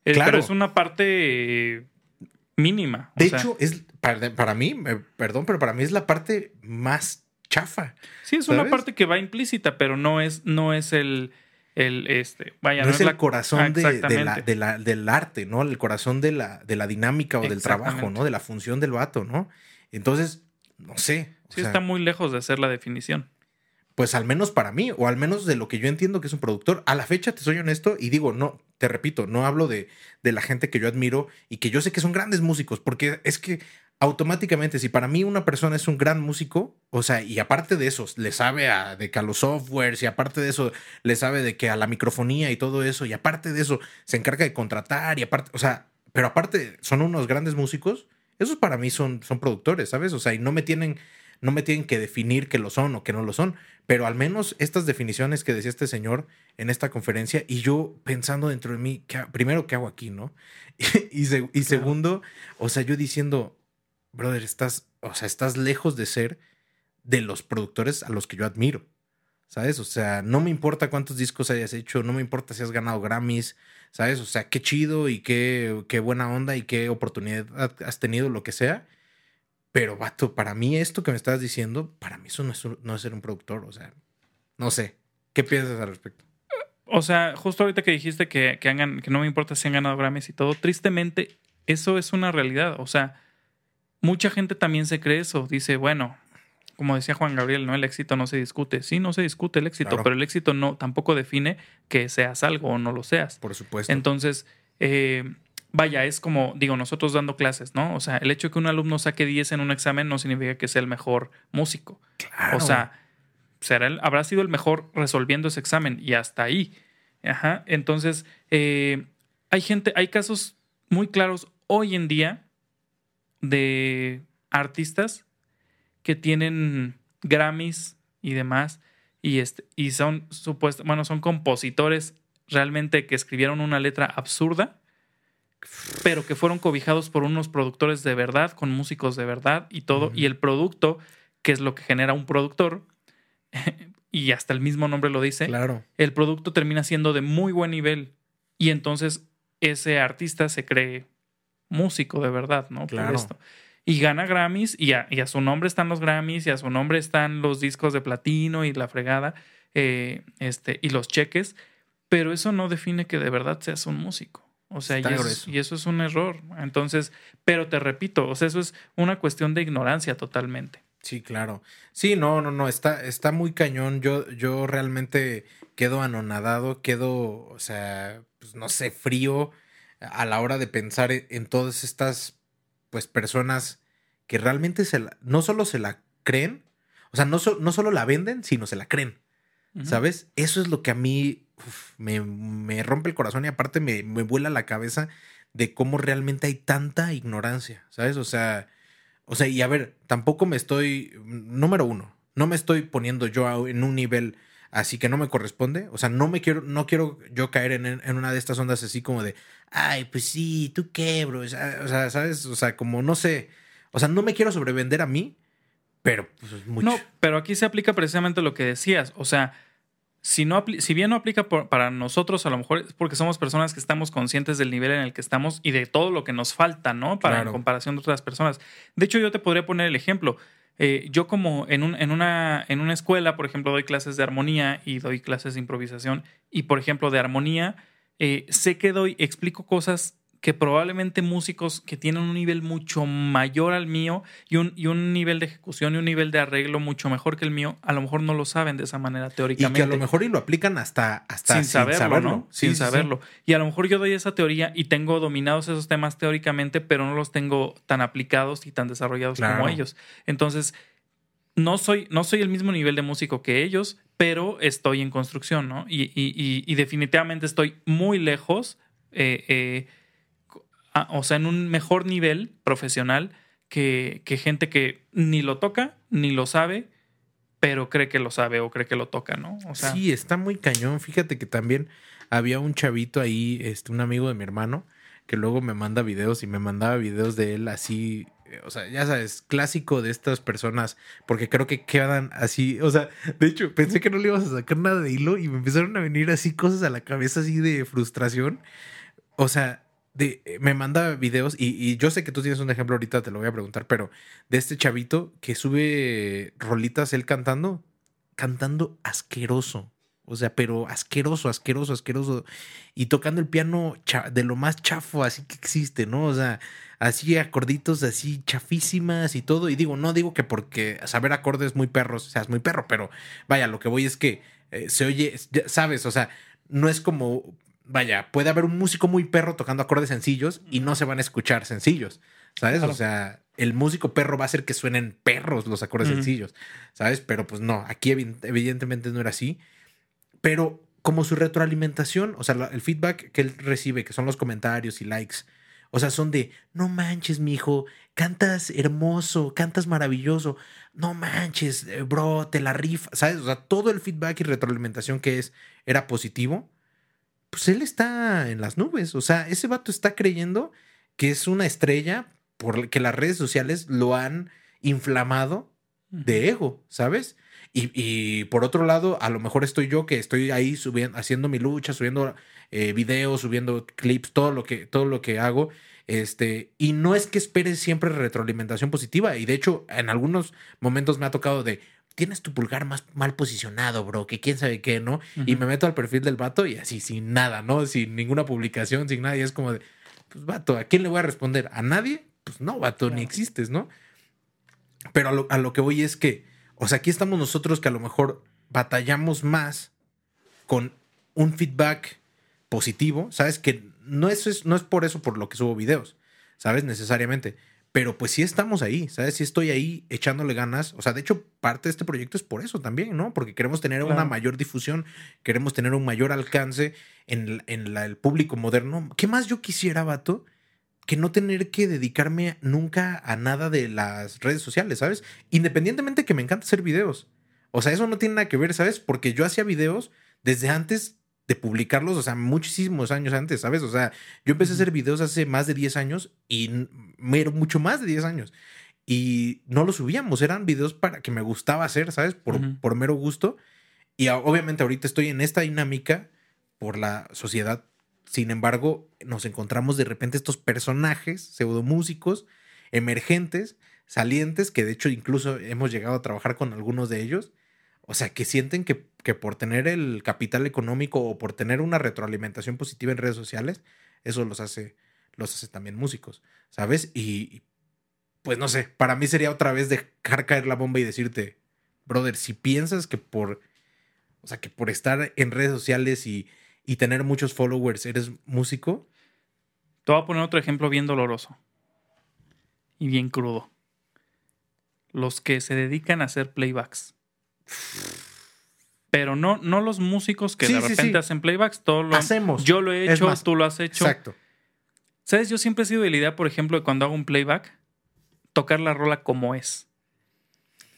Eh, claro. Pero es una parte mínima. De hecho, es para, mí, perdón, pero para mí es la parte más chafa. Sí, es una parte que va implícita, pero no es, no es el. El, este, vaya, no, es, el corazón de, la, del arte, ¿no? El corazón de la, de la dinámica o del trabajo, ¿no? De la función del vato, ¿no? Entonces, no sé. Sí, está muy lejos de ser la definición. Pues al menos para mí, o al menos de lo que yo entiendo que es un productor. A la fecha, te soy honesto y digo, no, te repito, no hablo de, de la gente que yo admiro y que yo sé que son grandes músicos, porque es que automáticamente, si para mí una persona es un gran músico, o sea, y aparte de eso, le sabe a, de que a los softwares, y aparte de eso, le sabe de que a la microfonía y todo eso, y aparte de eso, se encarga de contratar, y aparte, o sea, pero aparte son unos grandes músicos, esos para mí son, son productores, ¿sabes? O sea, y no me tienen, no me tienen que definir que lo son o que no lo son, pero al menos estas definiciones que decía este señor en esta conferencia y yo pensando dentro de mí, primero, ¿qué hago aquí, no? y, y segundo, o sea, yo diciendo, brother, estás, o sea, estás lejos de ser de los productores a los que yo admiro. ¿Sabes? O sea, no me importa cuántos discos hayas hecho, no me importa si has ganado Grammys, ¿sabes? O sea, qué chido y qué, qué buena onda y qué oportunidad has tenido, lo que sea. Pero, vato, para mí esto que me estás diciendo, para mí eso no es, no es ser un productor. O sea, no sé. ¿Qué piensas al respecto? O sea, justo ahorita que dijiste que, que, que no me importa si han ganado Grammys y todo, tristemente, eso es una realidad. O sea, mucha gente también se cree eso. Dice, bueno, como decía Juan Gabriel, ¿no? El éxito no se discute. Sí, no se discute el éxito, pero el éxito no tampoco define que seas algo o no lo seas. Por supuesto. Entonces, eh, vaya, es como, digo, nosotros dando clases, ¿no? O sea, el hecho de que un alumno saque 10 en un examen no significa que sea el mejor músico. Claro. O sea, será habrá sido el mejor resolviendo ese examen y hasta ahí. Ajá. Entonces, eh, hay gente, hay casos muy claros hoy en día de artistas que tienen Grammys y demás, y, este, y son supuestos, bueno, son compositores realmente que escribieron una letra absurda, pero que fueron cobijados por unos productores de verdad, con músicos de verdad y todo, y el producto, que es lo que genera un productor, y hasta el mismo nombre lo dice, claro. el producto termina siendo de muy buen nivel, y entonces ese artista se cree músico de verdad, ¿no? Claro. esto y gana Grammys y a, y a, su nombre están los Grammys y a su nombre están los discos de platino y la fregada eh, este, y los cheques, pero eso no define que de verdad seas un músico. O sea, y eso, y eso, es un error. Entonces, pero te repito, o sea, eso es una cuestión de ignorancia totalmente. Sí, claro. Sí, no, no, no, está, está muy cañón. Yo, yo realmente quedo anonadado, quedo, o sea, pues no sé, frío a la hora de pensar en todas estas pues personas que realmente se no solo se la creen, o sea, no, no solo la venden, sino se la creen. ¿Sabes? Eso es lo que a mí me, rompe el corazón y aparte me, me vuela la cabeza de cómo realmente hay tanta ignorancia, ¿sabes? O sea, o sea, y a ver, tampoco me estoy, número uno, no me estoy poniendo yo en un nivel así que no me corresponde. O sea, no me quiero, no quiero yo caer en, en una de estas ondas así como de, ay, pues sí, tú qué, bro. O sea, ¿sabes? O sea, como no sé. O sea, no me quiero sobrevender a mí, pero pues mucho. No, pero aquí se aplica precisamente lo que decías. O sea, si, no, si bien no aplica para nosotros, a lo mejor es porque somos personas que estamos conscientes del nivel en el que estamos y de todo lo que nos falta, ¿no? Para en comparación de otras personas. De hecho, yo te podría poner el ejemplo. Eh, yo como en, un, en, una, en una escuela, por ejemplo, doy clases de armonía y doy clases de improvisación y, por ejemplo, de armonía, eh, sé que doy, explico cosas que probablemente músicos que tienen un nivel mucho mayor al mío y un, y un nivel de ejecución y un nivel de arreglo mucho mejor que el mío, a lo mejor no lo saben de esa manera teóricamente. Y que a lo mejor y lo aplican hasta, hasta sin, saberlo, ¿no? sin saberlo. Y a lo mejor yo doy esa teoría y tengo dominados esos temas teóricamente, pero no los tengo tan aplicados y tan desarrollados como ellos. Entonces, no soy, no soy el mismo nivel de músico que ellos, pero estoy en construcción, ¿no? Y, definitivamente estoy muy lejos. Eh, eh, o sea, en un mejor nivel profesional que, gente que ni lo toca, ni lo sabe, pero cree que lo sabe o cree que lo toca, ¿no? Sí, está muy cañón. Fíjate que también había un chavito ahí, este, un amigo de mi hermano, que luego me manda videos y me mandaba videos de él así, o sea, ya sabes, clásico de estas personas, porque creo que quedan así, o sea, de hecho, pensé que no le ibas a sacar nada de hilo y me empezaron a venir así cosas a la cabeza así de frustración. O sea, eh, me manda videos y, yo sé que tú tienes un ejemplo ahorita, te lo voy a preguntar, pero de este chavito que sube rolitas él cantando, cantando asqueroso. O sea, pero asqueroso, asqueroso, asqueroso. Y tocando el piano de lo más chafo así que existe, ¿no? O sea, así acorditos así chafísimas y todo. Y digo, no digo que porque saber acordes muy perros, o sea, es muy perro, pero vaya, lo que voy es que eh, se oye, sabes, o sea, no es como vaya, puede haber un músico muy perro tocando acordes sencillos y no se van a escuchar sencillos, ¿sabes? O sea, el músico perro va a hacer que suenen perros los acordes sencillos, ¿sabes? Pero pues no, aquí evidentemente no era así. Pero como su retroalimentación, o sea, el feedback que él recibe, que son los comentarios y likes, o sea, son de, no manches, mijo, cantas hermoso, cantas maravilloso, no manches, eh, bro, te la rifa, ¿sabes? O sea, todo el feedback y retroalimentación que es era positivo pues él está en las nubes. O sea, ese vato está creyendo que es una estrella porque las redes sociales lo han inflamado de ego, ¿sabes? Y, por otro lado, a lo mejor estoy yo que estoy ahí subiendo, haciendo mi lucha, subiendo eh, videos, subiendo clips, todo lo que, todo lo que hago. Este, y no es que espere siempre retroalimentación positiva. Y de hecho, en algunos momentos me ha tocado de, tienes tu pulgar más mal posicionado, bro, que quién sabe qué, ¿no? Y me meto al perfil del vato y así, sin nada, ¿no? Sin ninguna publicación, sin nada. Y es como de, pues vato, ¿a quién le voy a responder? ¿A nadie? Pues no, vato, ni existes, ¿no? Pero a lo, a lo que voy es que, o sea, aquí estamos nosotros que a lo mejor batallamos más con un feedback positivo, ¿sabes? Que no es, no es por eso por lo que subo videos, ¿sabes? Necesariamente pero pues sí estamos ahí, ¿sabes? Sí estoy ahí echándole ganas. O sea, de hecho, parte de este proyecto es por eso también, ¿no? Porque queremos tener una mayor difusión, queremos tener un mayor alcance en, el público moderno. ¿Qué más yo quisiera, vato? Que no tener que dedicarme nunca a nada de las redes sociales, ¿sabes? Independientemente que me encanta hacer videos. O sea, eso no tiene nada que ver, ¿sabes? Porque yo hacía videos desde antes de publicarlos, o sea, muchísimos años antes, ¿sabes? O sea, yo empecé a hacer videos hace más de 10 años y mucho más de 10 años. Y no los subíamos, eran videos para que me gustaba hacer, ¿sabes? Por, por mero gusto. Y obviamente ahorita estoy en esta dinámica por la sociedad. Sin embargo, nos encontramos de repente estos personajes pseudomúsicos emergentes, salientes, que de hecho incluso hemos llegado a trabajar con algunos de ellos o sea, que sienten que, por tener el capital económico o por tener una retroalimentación positiva en redes sociales, eso los hace, los hace también músicos, ¿sabes? Y, pues no sé, para mí sería otra vez dejar caer la bomba y decirte, brother, si piensas que por, o sea, que por estar en redes sociales y, y tener muchos followers eres músico. Te voy a poner otro ejemplo bien doloroso y bien crudo. Los que se dedican a hacer playbacks. Pero no, no los músicos que de repente hacen playbacks, todo lo hacemos. Yo lo he hecho, tú lo has hecho. Exacto. ¿Sabes? Yo siempre he sido de la idea, por ejemplo, de cuando hago un playback, tocar la rola como es.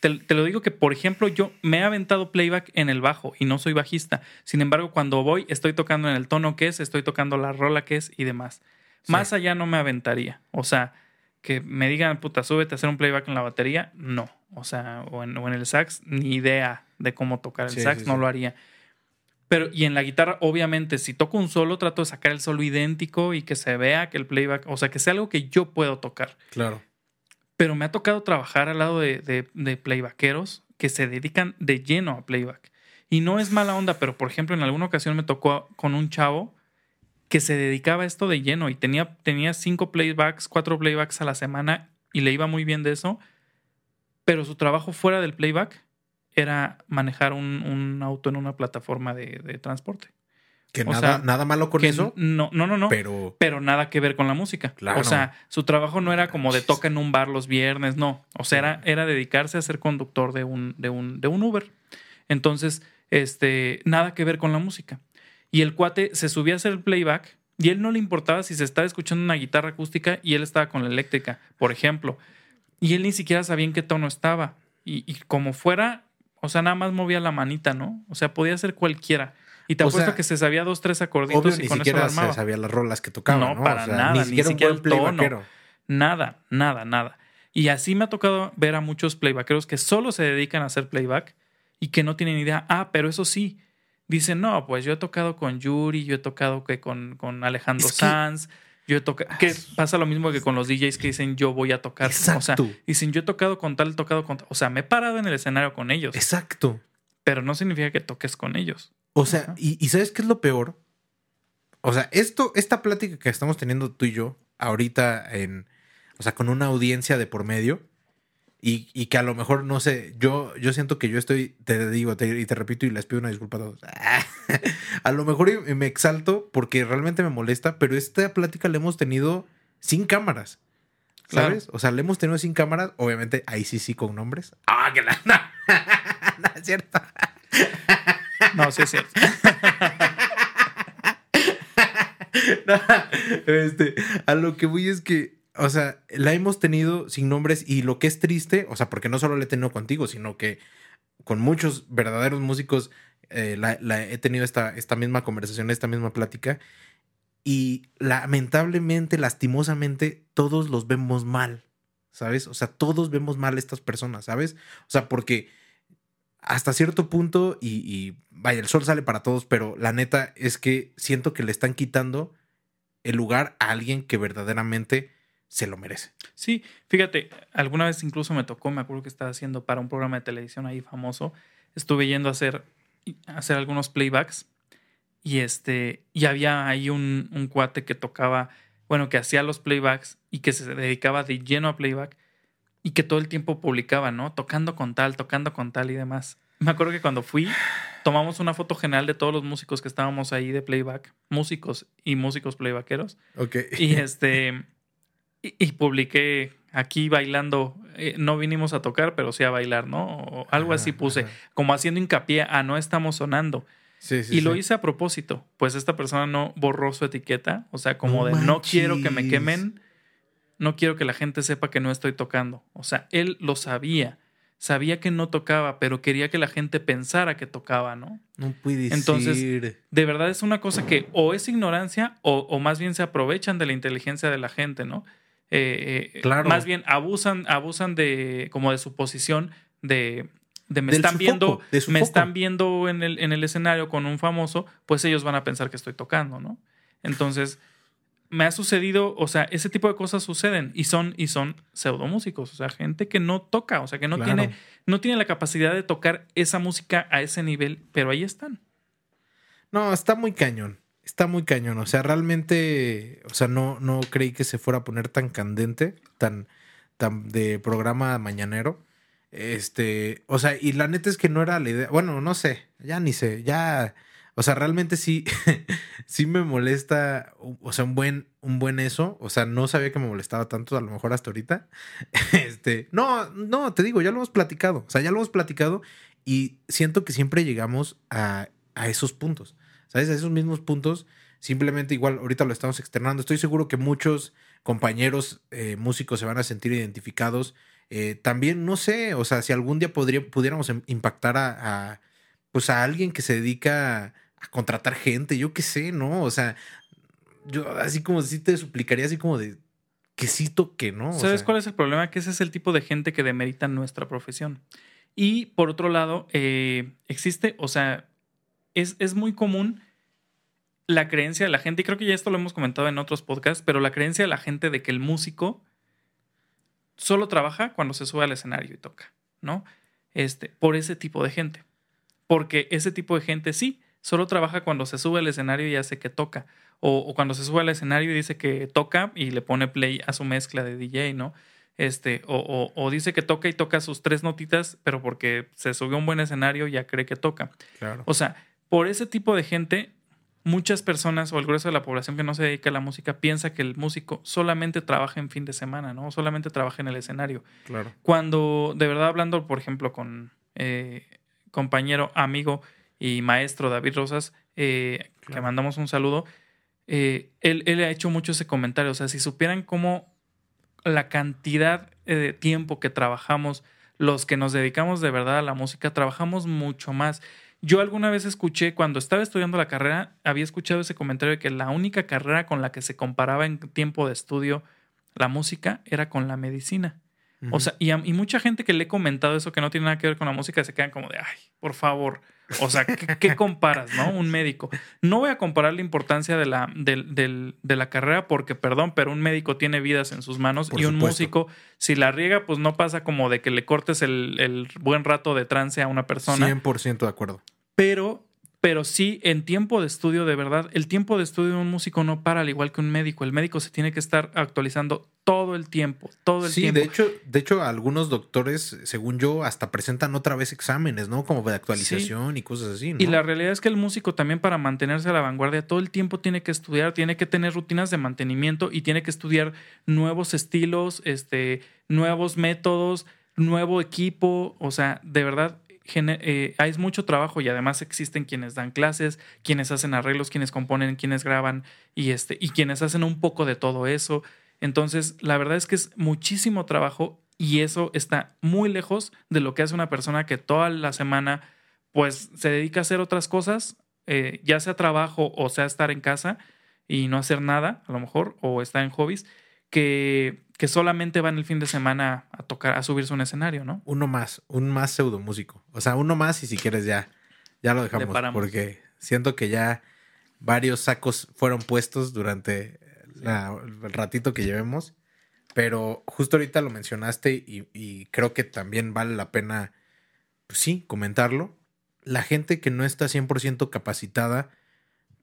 Te, te lo digo que, por ejemplo, yo me he aventado playback en el bajo y no soy bajista. Sin embargo, cuando voy, estoy tocando en el tono que es, estoy tocando la rola que es y demás. Más allá no me aventaría. O sea, que me digan, puta, súbete a hacer un playback en la batería, no. O sea, o en, o en el sax, ni idea de cómo tocar el Sí, sax, sí, no lo haría. Pero, y en la guitarra, obviamente, si toco un solo, trato de sacar el solo idéntico y que se vea que el playback, o sea, que sea algo que yo puedo tocar. Claro. Pero me ha tocado trabajar al lado de, de, playbackeros que se dedican de lleno a playback. Y no es mala onda, pero por ejemplo, en alguna ocasión me tocó con un chavo que se dedicaba a esto de lleno y tenía, tenía cinco playbacks, cuatro playbacks a la semana y le iba muy bien de eso. Pero su trabajo fuera del playback era manejar un, un auto en una plataforma de transporte. Que O nada, sea, nada malo con eso, No, no, no, no. Pero, pero nada que ver con la música. Claro. O sea, su trabajo no era como de toca en un bar los viernes, no. O sea, era, era dedicarse a ser conductor de un, de un, de un Uber. Entonces, este, nada que ver con la música. Y el cuate se subía a hacer el playback y él no le importaba si se estaba escuchando una guitarra acústica y él estaba con la eléctrica, por ejemplo. Y él ni siquiera sabía en qué tono estaba. Y, y como fuera, o sea, nada más movía la manita, ¿no? O sea, podía ser cualquiera. Y te apuesto sea, que se sabía dos, tres acorditos obvio y ni con eso siquiera armaba. se sabía las rolas que tocaba, No, ¿no? para nada, ni siquiera un el tono. Nada, nada, nada. Y así me ha tocado ver a muchos playbackeros que solo se dedican a hacer playback y que no tienen idea. Ah, pero eso sí, dicen, no, pues yo he tocado con Yuri, yo he tocado que con, con Alejandro Es que- Ah, Sanz, yo he tocado... Que pasa lo mismo que con los DJs que dicen, yo voy a tocar. O sea, Exacto. dicen, yo he tocado con tal, he tocado con tal. O sea, me he parado en el escenario con ellos, Exacto. pero no significa que toques con ellos. O sea, y, y ¿sabes qué es lo peor? O sea, esto, esta plática que estamos teniendo tú y yo ahorita en, o sea, con una audiencia de por medio y, y que a lo mejor, no sé, yo, yo siento que yo estoy, te digo te- y te repito y les pido una disculpa a todos. a lo mejor me exalto porque realmente me molesta, pero esta plática la hemos tenido sin cámaras. Claro. ¿Sabes? O sea, la hemos tenido sin cámaras, obviamente ahí sí sí con nombres. Ah, que la... no, es cierto. No, sí es este, a lo que voy es que, o sea, la hemos tenido sin nombres y lo que es triste, o sea, porque no solo la he tenido contigo, sino que con muchos verdaderos músicos eh, la he tenido esta, esta misma conversación, esta misma plática y lamentablemente, lastimosamente, todos los vemos mal, ¿sabes? O sea, todos vemos mal a estas personas, ¿sabes? O sea, porque hasta cierto punto, y, vaya, el sol sale para todos, pero la neta es que siento que le están quitando el lugar a alguien que verdaderamente se lo merece. Sí, fíjate, alguna vez incluso me tocó, me acuerdo que estaba haciendo para un programa de televisión ahí famoso, estuve yendo a hacer, hacer algunos playbacks y este, y había ahí un, un cuate que tocaba, bueno, que hacía los playbacks y que se dedicaba de lleno a playback y que todo el tiempo publicaba, ¿no? Tocando con tal, tocando con tal y demás. Me acuerdo que cuando fui, tomamos una foto general de todos los músicos que estábamos ahí de playback, músicos y músicos playbackeros. Ok. Y este. Y, y publiqué aquí bailando. eh, no vinimos a tocar, pero sí a bailar, ¿no? O algo así Ajá, puse. ajá. Como haciendo hincapié a no estamos sonando. Sí, sí, y lo hice a propósito. Pues esta persona no borró su etiqueta. O sea, como No de no quiero que me quemen. No quiero que la gente sepa que no estoy tocando. O sea, él lo sabía. Sabía que no tocaba, pero quería que la gente pensara que tocaba, ¿no? No puede Entonces, ser. de verdad es una cosa que o es ignorancia o, o más bien se aprovechan de la inteligencia de la gente, ¿no? Eh, eh, Claro. Más bien abusan, abusan de como de su posición de, de me Del están viendo, me están viendo en el, en el escenario con un famoso, pues ellos van a pensar que estoy tocando, ¿no? Entonces, me ha sucedido, o sea, ese tipo de cosas suceden y son, y son pseudomúsicos, o sea, gente que no toca, o sea, que no Claro. tiene, no tiene la capacidad de tocar esa música a ese nivel, pero ahí están. No, está muy cañón. Está muy cañón. O sea, realmente, o sea, no, no creí que se fuera a poner tan candente, tan, tan de programa mañanero. Este, o sea, y la neta es que no era la idea. Bueno, no sé, ya ni sé, ya. O sea, realmente sí, sí me molesta, o sea, un buen, un buen eso. O sea, no sabía que me molestaba tanto, a lo mejor hasta ahorita. Este, no, no, te digo, ya lo hemos platicado. O sea, ya lo hemos platicado y siento que siempre llegamos a, a esos puntos. ¿Sabes? A esos mismos puntos. Simplemente igual ahorita lo estamos externando. Estoy seguro que muchos compañeros eh, músicos se van a sentir identificados Eh, también, no sé, o sea, si algún día podría, pudiéramos em, impactar a, a, pues a alguien que se dedica a contratar gente, yo qué sé, ¿no? O sea, yo así como si te suplicaría así como de que sí toque, ¿no? O ¿Sabes sea, cuál es el problema? Que ese es el tipo de gente que demerita nuestra profesión. Y por otro lado, eh, existe, o sea, es, es muy común la creencia de la gente, y creo que ya esto lo hemos comentado en otros podcasts, pero la creencia de la gente de que el músico solo trabaja cuando se sube al escenario y toca, ¿no? Este, por ese tipo de gente. Porque ese tipo de gente sí, solo trabaja cuando se sube al escenario y hace que toca. O, o, cuando se sube al escenario y dice que toca y le pone play a su mezcla de DJ, ¿no? Este, o, o, o dice que toca y toca sus tres notitas, pero porque se subió a un buen escenario ya cree que toca. claro. O sea, por ese tipo de gente, muchas personas o el grueso de la población que no se dedica a la música piensa que el músico solamente trabaja en fin de semana, ¿no? Solamente trabaja en el escenario. claro. Cuando de verdad hablando, por ejemplo, con eh, compañero, amigo y maestro David Rosas, eh, que Claro. mandamos un saludo, eh, él, él ha hecho mucho ese comentario. O sea, si supieran cómo la cantidad eh, de tiempo que trabajamos, los que nos dedicamos de verdad a la música, trabajamos mucho más. Yo alguna vez escuché, cuando estaba estudiando la carrera, había escuchado ese comentario de que la única carrera con la que se comparaba en tiempo de estudio la música era con la medicina. O sea, y, a- y mucha gente que le he comentado eso que no tiene nada que ver con la música se quedan como de, ay, por favor. O sea, ¿qué, qué comparas, no? Un médico. No voy a comparar la importancia de la, del- del- de la carrera porque, perdón, pero un médico tiene vidas en sus manos Por y un supuesto. músico, si la riega, pues no pasa como de que le cortes el, el buen rato de trance a una persona. 100% de acuerdo. Pero, pero sí, en tiempo de estudio, de verdad, el tiempo de estudio de un músico no para al igual que un médico. El médico se tiene que estar actualizando todo el tiempo, todo el Sí, tiempo. de hecho, de hecho, algunos doctores, según yo, hasta presentan otra vez exámenes, ¿no? Como de actualización y cosas así, ¿no? Y la realidad es que el músico también para mantenerse a la vanguardia todo el tiempo tiene que estudiar, tiene que tener rutinas de mantenimiento y tiene que estudiar nuevos estilos, este, nuevos métodos, nuevo equipo, o sea, de verdad eh, hay mucho trabajo y además existen quienes dan clases, quienes hacen arreglos, quienes componen, quienes graban y este y quienes hacen un poco de todo eso. Entonces, la verdad es que es muchísimo trabajo y eso está muy lejos de lo que hace una persona que toda la semana pues se dedica a hacer otras cosas, eh, ya sea trabajo o sea estar en casa y no hacer nada, a lo mejor, o estar en hobbies, que, que solamente van el fin de semana a tocar, a subirse a un escenario, ¿no? Uno más, un más pseudo músico. O sea, uno más y si quieres ya, ya lo dejamos. Porque siento que ya varios sacos fueron puestos durante la- el ratito que llevemos. Pero justo ahorita lo mencionaste y, y creo que también vale la pena, pues sí, comentarlo. La gente que no está 100% capacitada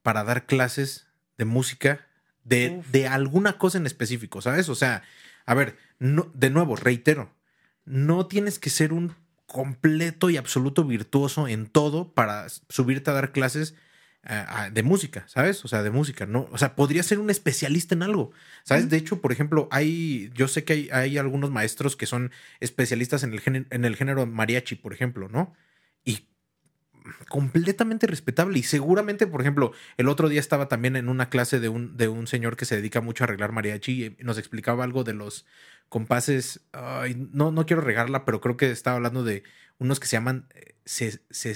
para dar clases de música, de, de alguna cosa en específico, ¿sabes? O sea, a ver, no, de nuevo, reitero, no tienes que ser un completo y absoluto virtuoso en todo para subirte a dar clases ah, de música, ¿sabes? O sea, de música, ¿no? O sea, podría ser un especialista en algo, ¿sabes? De hecho, por ejemplo, hay, yo sé que hay, hay algunos maestros que son especialistas en el, género, en el género mariachi, por ejemplo, ¿no? Y completamente respetable y seguramente, por ejemplo, el otro día estaba también en una clase de un, de un señor que se dedica mucho a arreglar mariachi y nos explicaba algo de los compases, no, no quiero regarla, pero creo que estaba hablando de unos que se llaman, eh, se, se-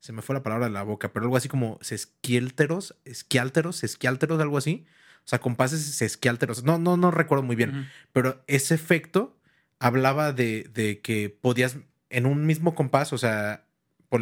se me fue la palabra de la boca, pero algo así como sesquiálteros, esquiálteros, esquiálteros, algo así. O sea, compases sesquiálteros. No, no, no recuerdo muy bien. Pero ese efecto hablaba de, de que podías en un mismo compás, o sea,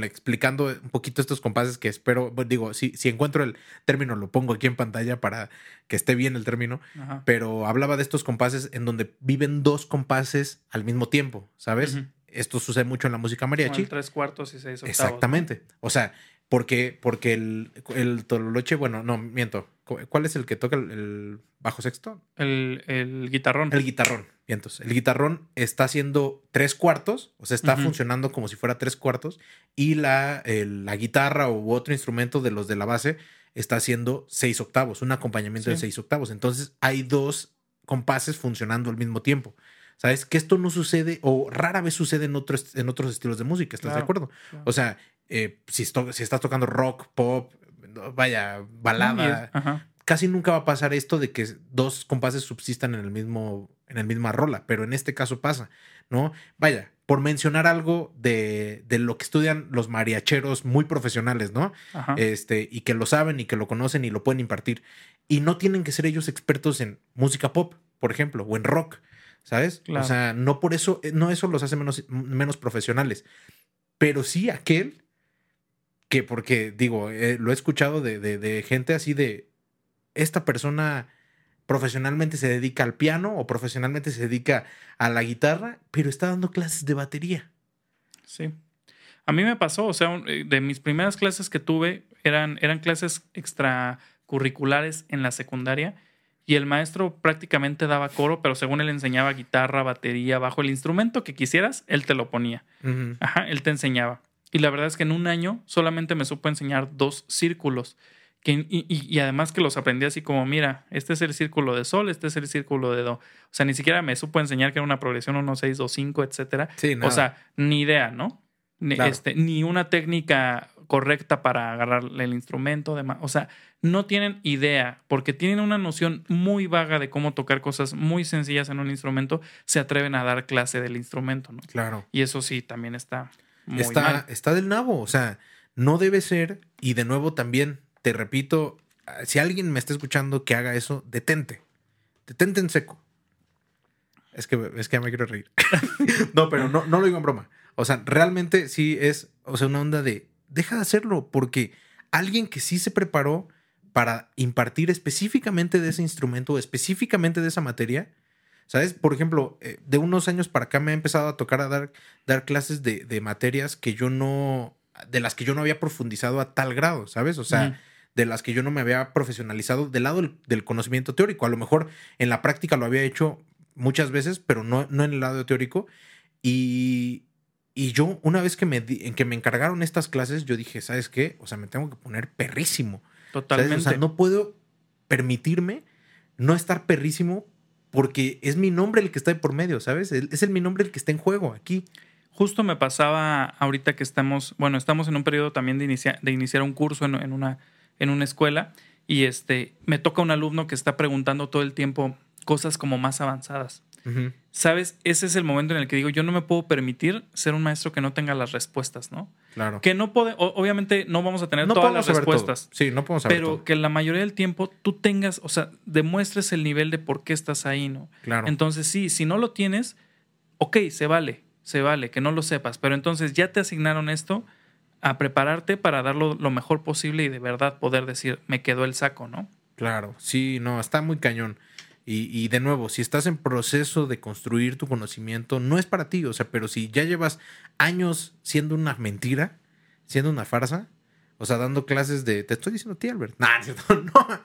explicando un poquito estos compases que espero, digo, si, si encuentro el término, lo pongo aquí en pantalla para que esté bien el término, Ajá. pero hablaba de estos compases en donde viven dos compases al mismo tiempo, ¿sabes? Esto sucede mucho en la música mariachi. tres cuartos y seis octavos. Exactamente. O sea, porque, porque el, el tololoche, bueno, no, miento. Cu- ¿Cuál es el que toca el, el bajo sexto? El, el guitarrón. El guitarrón. El guitarrón está haciendo tres cuartos, o sea, está funcionando como si fuera tres cuartos, y la, la guitarra u otro instrumento de los de la base está haciendo seis octavos, un acompañamiento de seis octavos. Entonces, hay dos compases funcionando al mismo tiempo. ¿Sabes? Que esto no sucede o rara vez sucede en otros, en otros estilos de música, ¿estás de acuerdo? claro. O sea, eh, si, estás tocando rock, pop, vaya, balada, ajá. casi nunca va a pasar esto de que dos compases subsistan en el mismo, en el misma rola, pero en este caso pasa, ¿no? Vaya, por mencionar algo de, de lo que estudian los mariacheros muy profesionales, ¿no? Ajá. Este, y que lo saben y que lo conocen y lo pueden impartir. Y no tienen que ser ellos expertos en música pop, por ejemplo, o en rock, ¿sabes? Claro. O sea, no por eso, eh, no eso los hace menos, menos profesionales, pero sí aquel que, porque digo, eh, lo he escuchado de, de, de gente así de, esta persona profesionalmente se dedica al piano o profesionalmente se dedica a la guitarra, pero está dando clases de batería. Sí. A mí me pasó, o sea, eh, de mis primeras clases que tuve eran, eran clases extracurriculares en la secundaria y el maestro prácticamente daba coro, pero según él enseñaba guitarra, batería, bajo el instrumento que quisieras, él te lo ponía. Ajá, él te enseñaba. Y la verdad es que en un año solamente me supo enseñar dos círculos. Que, y, y- además que los aprendí así como, mira, este es el círculo de sol, este es el círculo de do. O sea, ni siquiera me supo enseñar que era una progresión 1, 6, 2, 5, etcétera. Sí. O sea, ni idea, ¿no? Ni, Claro. este, ni una técnica correcta para agarrar el instrumento. demás. O sea, no tienen idea, porque tienen una noción muy vaga de cómo tocar cosas muy sencillas en un instrumento, se atreven a dar clase del instrumento, ¿no? claro. Y eso sí, también está muy está, mal. está del nabo. O sea, no debe ser. Y de nuevo también, te repito, si alguien me está escuchando que haga eso, detente. Detente en seco. Es que, es que ya me quiero reír. no, pero no, no lo digo en broma. O sea, realmente sí es, o sea, una onda de, deja de hacerlo, porque alguien que sí se preparó para impartir específicamente de ese instrumento, específicamente de esa materia, ¿sabes? Por ejemplo, eh, de unos años para acá me ha empezado a tocar a dar, dar clases de, de materias que yo no, de las que yo no había profundizado a tal grado, ¿sabes? O sea, de las que yo no me había profesionalizado del lado del, del conocimiento teórico. A lo mejor en la práctica lo había hecho muchas veces, pero no, no en el lado teórico. Y, y yo, una vez que me, di- en que me encargaron estas clases, yo dije, ¿sabes qué? O sea, me tengo que poner perrísimo. ¿sabes? Totalmente. O sea, no puedo permitirme no estar perrísimo porque es mi nombre el que está de por medio, ¿sabes? Es el mi nombre el que está en juego aquí. Justo me pasaba ahorita que estamos, bueno, estamos en un periodo también de iniciar un curso en, en una, en una escuela y este, me toca un alumno que está preguntando todo el tiempo cosas como más avanzadas. ¿Sabes? Ese es el momento en el que digo, yo no me puedo permitir ser un maestro que no tenga las respuestas, ¿no? Claro. Que no puede, obviamente no vamos a tener no todas las todo. respuestas, Sí, no podemos saber pero todo. que la mayoría del tiempo tú tengas, o sea, demuestres el nivel de por qué estás ahí, ¿no? Claro. Entonces, sí, si no lo tienes, ok, se vale, se vale, que no lo sepas, pero entonces ya te asignaron esto a prepararte para darlo lo mejor posible y de verdad poder decir, me quedó el saco, ¿no? Claro, sí, no, está muy cañón. Y, y de nuevo, si estás en proceso de construir tu conocimiento, no es para ti, o sea, pero si ya llevas años siendo una mentira, siendo una farsa, o sea, dando clases de, te estoy diciendo a ti, Albert. Nah, no, no.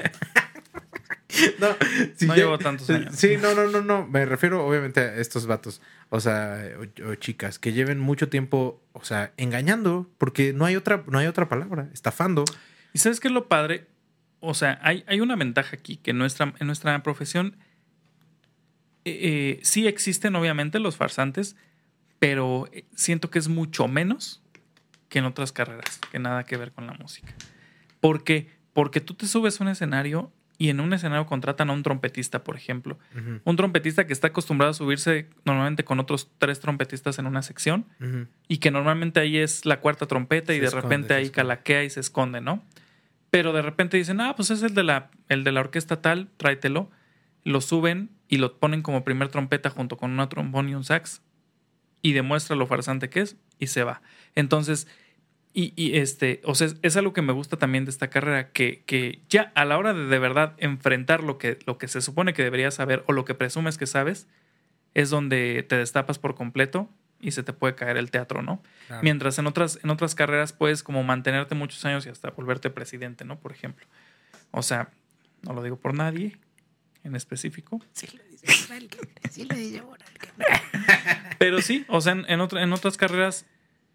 no, si No ya- llevo tantos años. Sí, no, no, no, no, me refiero obviamente a estos vatos, o sea, o, o chicas que lleven mucho tiempo, o sea, engañando, porque no hay otra, no hay otra palabra, estafando. ¿Y sabes qué es lo padre? O sea, hay, hay una ventaja aquí, que en nuestra, en nuestra profesión eh, eh, sí existen obviamente los farsantes, pero eh, siento que es mucho menos que en otras carreras, que nada que ver con la música. ¿Por qué? Porque tú te subes a un escenario y en un escenario contratan a un trompetista, por ejemplo. Un trompetista que está acostumbrado a subirse normalmente con otros tres trompetistas en una sección y que normalmente ahí es la cuarta trompeta y de esconde, repente ahí calaquea y se esconde, ¿no? Pero de repente dicen, ah, pues es el de la, el de la orquesta tal, tráetelo. Lo suben y lo ponen como primer trompeta junto con una trombón y un sax y demuestra lo farsante que es y se va. Entonces, y, y este, o sea, es, algo que me gusta también de esta carrera, que, que ya a la hora de de verdad enfrentar lo que, lo que se supone que deberías saber o lo que presumes que sabes, es donde te destapas por completo y se te puede caer el teatro, ¿no? Claro. Mientras en otras, en otras carreras puedes como mantenerte muchos años y hasta volverte presidente, ¿no? Por ejemplo. O sea, no lo digo por nadie en específico. Sí lo dice por alguien. Sí lo dice por alguien. Pero sí, o sea, en, en, otra- en otras carreras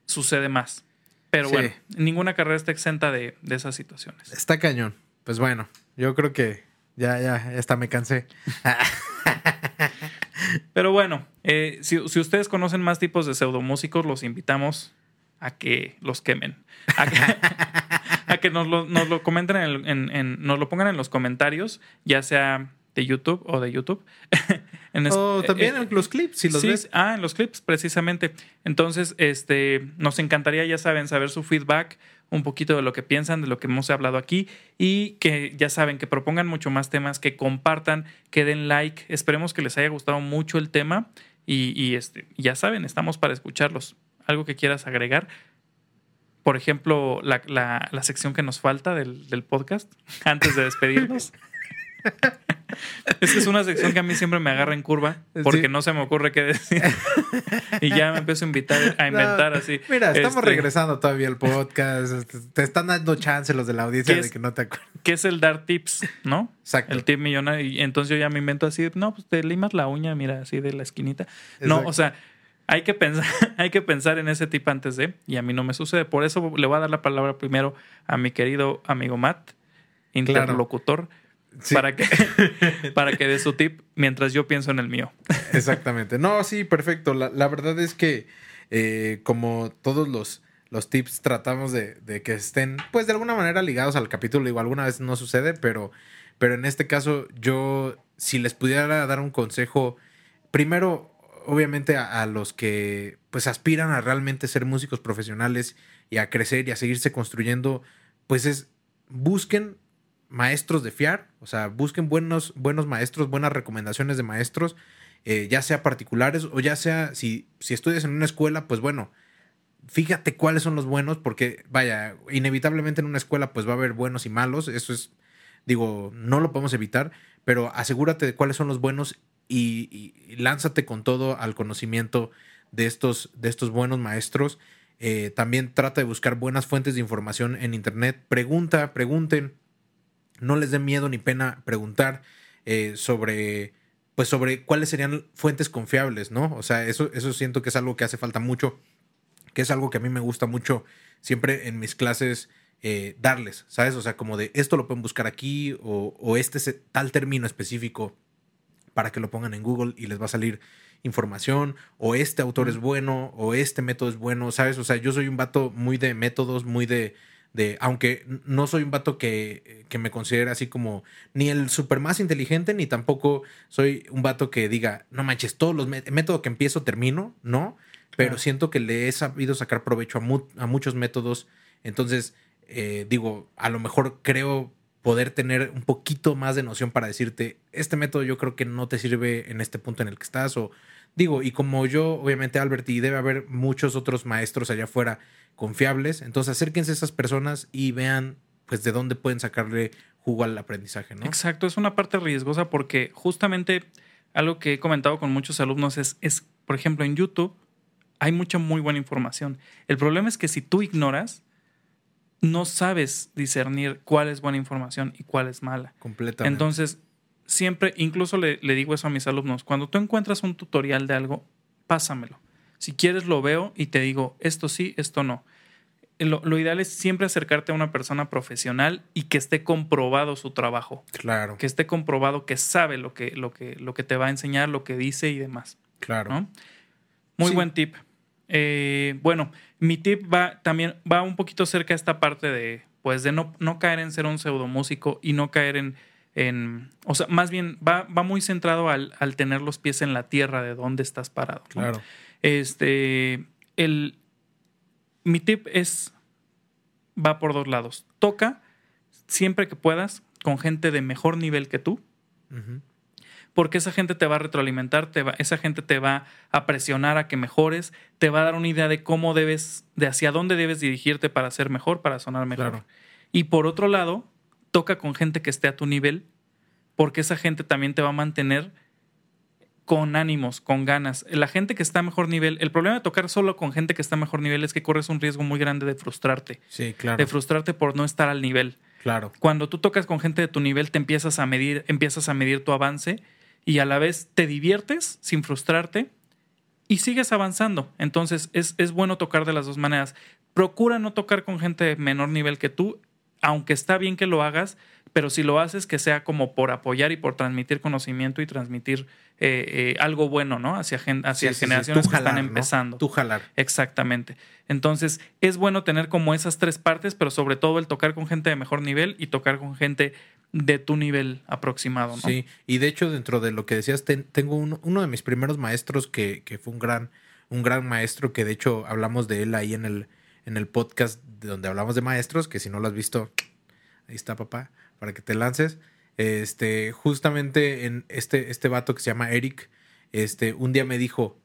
sucede más. Pero Sí. bueno, ninguna carrera está exenta de, de esas situaciones. Está cañón. Pues bueno, yo creo que ya, ya, ya hasta me cansé. Pero bueno, eh, si, si ustedes conocen más tipos de pseudomúsicos, los invitamos a que los quemen. A que, a que nos, lo, nos lo comenten, en, en- en- nos lo pongan en los comentarios, ya sea de YouTube o de YouTube. En O también en los clips, si los sí, ves. Ah, en los clips, precisamente. Entonces, este, nos encantaría, ya saben, saber su feedback, un poquito de lo que piensan, de lo que hemos hablado aquí y que ya saben, que propongan mucho más temas, que compartan, que den like. Esperemos que les haya gustado mucho el tema y, y, este, ya saben, estamos para escucharlos. ¿Algo que quieras agregar? Por ejemplo, la, la- la sección que nos falta del, del podcast antes de despedirnos. Es que es una sección que a mí siempre me agarra en curva porque Sí. no se me ocurre qué decir. y ya me empiezo a invitar a inventar No, así. Mira, estamos Este, regresando todavía al podcast. este, Te están dando chance los de la audiencia ¿Qué de que no te acuerdas. ¿Qué es el dar tips? ¿No? Exacto. El tip millonario. Y entonces yo ya me invento así, no, pues te limas la uña, mira, así de la esquinita. No, Exacto. o sea, hay que pensar, hay que pensar en ese tip antes de, y a mí no me sucede. Por eso le voy a dar la palabra primero a mi querido amigo Matt, interlocutor, Sí. para que, para que dé su tip mientras yo pienso en el mío. Exactamente. No, sí, perfecto. La, la verdad es que eh, como todos los, los tips tratamos de, de que estén, pues de alguna manera ligados al capítulo. Digo, alguna vez no sucede, pero, pero en este caso yo, si les pudiera dar un consejo, primero, obviamente a, a los que pues aspiran a realmente ser músicos profesionales y a crecer y a seguirse construyendo, pues es busquen maestros de fiar, o sea, busquen buenos, buenos maestros, buenas recomendaciones de maestros, eh, ya sea particulares o ya sea, si, si estudias en una escuela, pues bueno, fíjate cuáles son los buenos, porque vaya, inevitablemente en una escuela pues va a haber buenos y malos, eso es, digo, no lo podemos evitar, pero asegúrate de cuáles son los buenos y, lánzate con todo al conocimiento de estos, de estos buenos maestros. Eh, también trata de buscar buenas fuentes de información en Internet. Pregunta, pregunten. No les dé miedo ni pena preguntar eh, sobre, pues sobre cuáles serían fuentes confiables, ¿no? O sea, eso, eso siento que es algo que hace falta mucho, que es algo que a mí me gusta mucho siempre en mis clases eh, darles, ¿sabes? O sea, como de esto lo pueden buscar aquí o, o este es tal término específico para que lo pongan en Google y les va a salir información, o este autor es bueno, o este método es bueno, ¿sabes? O sea, yo soy un vato muy de métodos, muy de, de aunque no soy un vato que, que me considere así como ni el super más inteligente, ni tampoco soy un vato que diga, no manches, todos los mé- método que empiezo termino, ¿no? Pero Claro. siento que le he sabido sacar provecho a, mu- a muchos métodos, entonces, eh, digo, a lo mejor creo poder tener un poquito más de noción para decirte, este método yo creo que no te sirve en este punto en el que estás, o digo, y como yo, obviamente, Albert, y debe haber muchos otros maestros allá afuera confiables, entonces acérquense a esas personas y vean, pues, de dónde pueden sacarle jugo al aprendizaje, ¿no? Exacto, es una parte riesgosa porque justamente algo que he comentado con muchos alumnos es, es, por ejemplo, en YouTube hay mucha muy buena información. El problema es que si tú ignoras, no sabes discernir cuál es buena información y cuál es mala. Completamente. Entonces, siempre, incluso le, le digo eso a mis alumnos, cuando tú encuentras un tutorial de algo, pásamelo. Si quieres lo veo y te digo, esto sí, esto no. Lo, lo ideal es siempre acercarte a una persona profesional y que esté comprobado su trabajo claro, que esté comprobado que sabe lo que, lo que, lo que te va a enseñar, lo que dice y demás. claro. ¿no? Muy Sí. buen tip. Eh, bueno, mi tip va también va un poquito cerca a esta parte de, pues, de no, no caer en ser un pseudomúsico y no caer en, en o sea, más bien va, va muy centrado al, al tener los pies en la tierra de dónde estás parado. ¿no? Claro. Este, el, mi tip es, va por dos lados. Toca siempre que puedas con gente de mejor nivel que tú, porque esa gente te va a retroalimentar, te va, esa gente te va a presionar a que mejores, te va a dar una idea de cómo debes, de hacia dónde debes dirigirte para ser mejor, para sonar mejor. Claro. Y por otro lado, toca con gente que esté a tu nivel, porque esa gente también te va a mantener con ánimos, con ganas. La gente que está a mejor nivel, el problema de tocar solo con gente que está a mejor nivel es que corres un riesgo muy grande de frustrarte, Sí, claro. de frustrarte por no estar al nivel. claro. Cuando tú tocas con gente de tu nivel, te empiezas a medir, empiezas a medir tu avance y a la vez te diviertes sin frustrarte y sigues avanzando. Entonces es, es bueno tocar de las dos maneras. Procura no tocar con gente de menor nivel que tú, aunque está bien que lo hagas, pero si lo haces que sea como por apoyar y por transmitir conocimiento y transmitir eh, eh, algo bueno, ¿no? Hacia, hacia Sí, sí, sí. generaciones que están empezando. Tú jalar. Exactamente. Entonces, es bueno tener como esas tres partes, pero sobre todo el tocar con gente de mejor nivel y tocar con gente de tu nivel aproximado, ¿no? Sí, y de hecho dentro de lo que decías, ten- tengo uno, uno de mis primeros maestros que, que fue un gran, un gran maestro, que de hecho hablamos de él ahí en el, en el podcast donde hablamos de maestros, que si no lo has visto, ahí está papá, para que te lances. Este, justamente en este, este vato que se llama Eric, este, un día me dijo,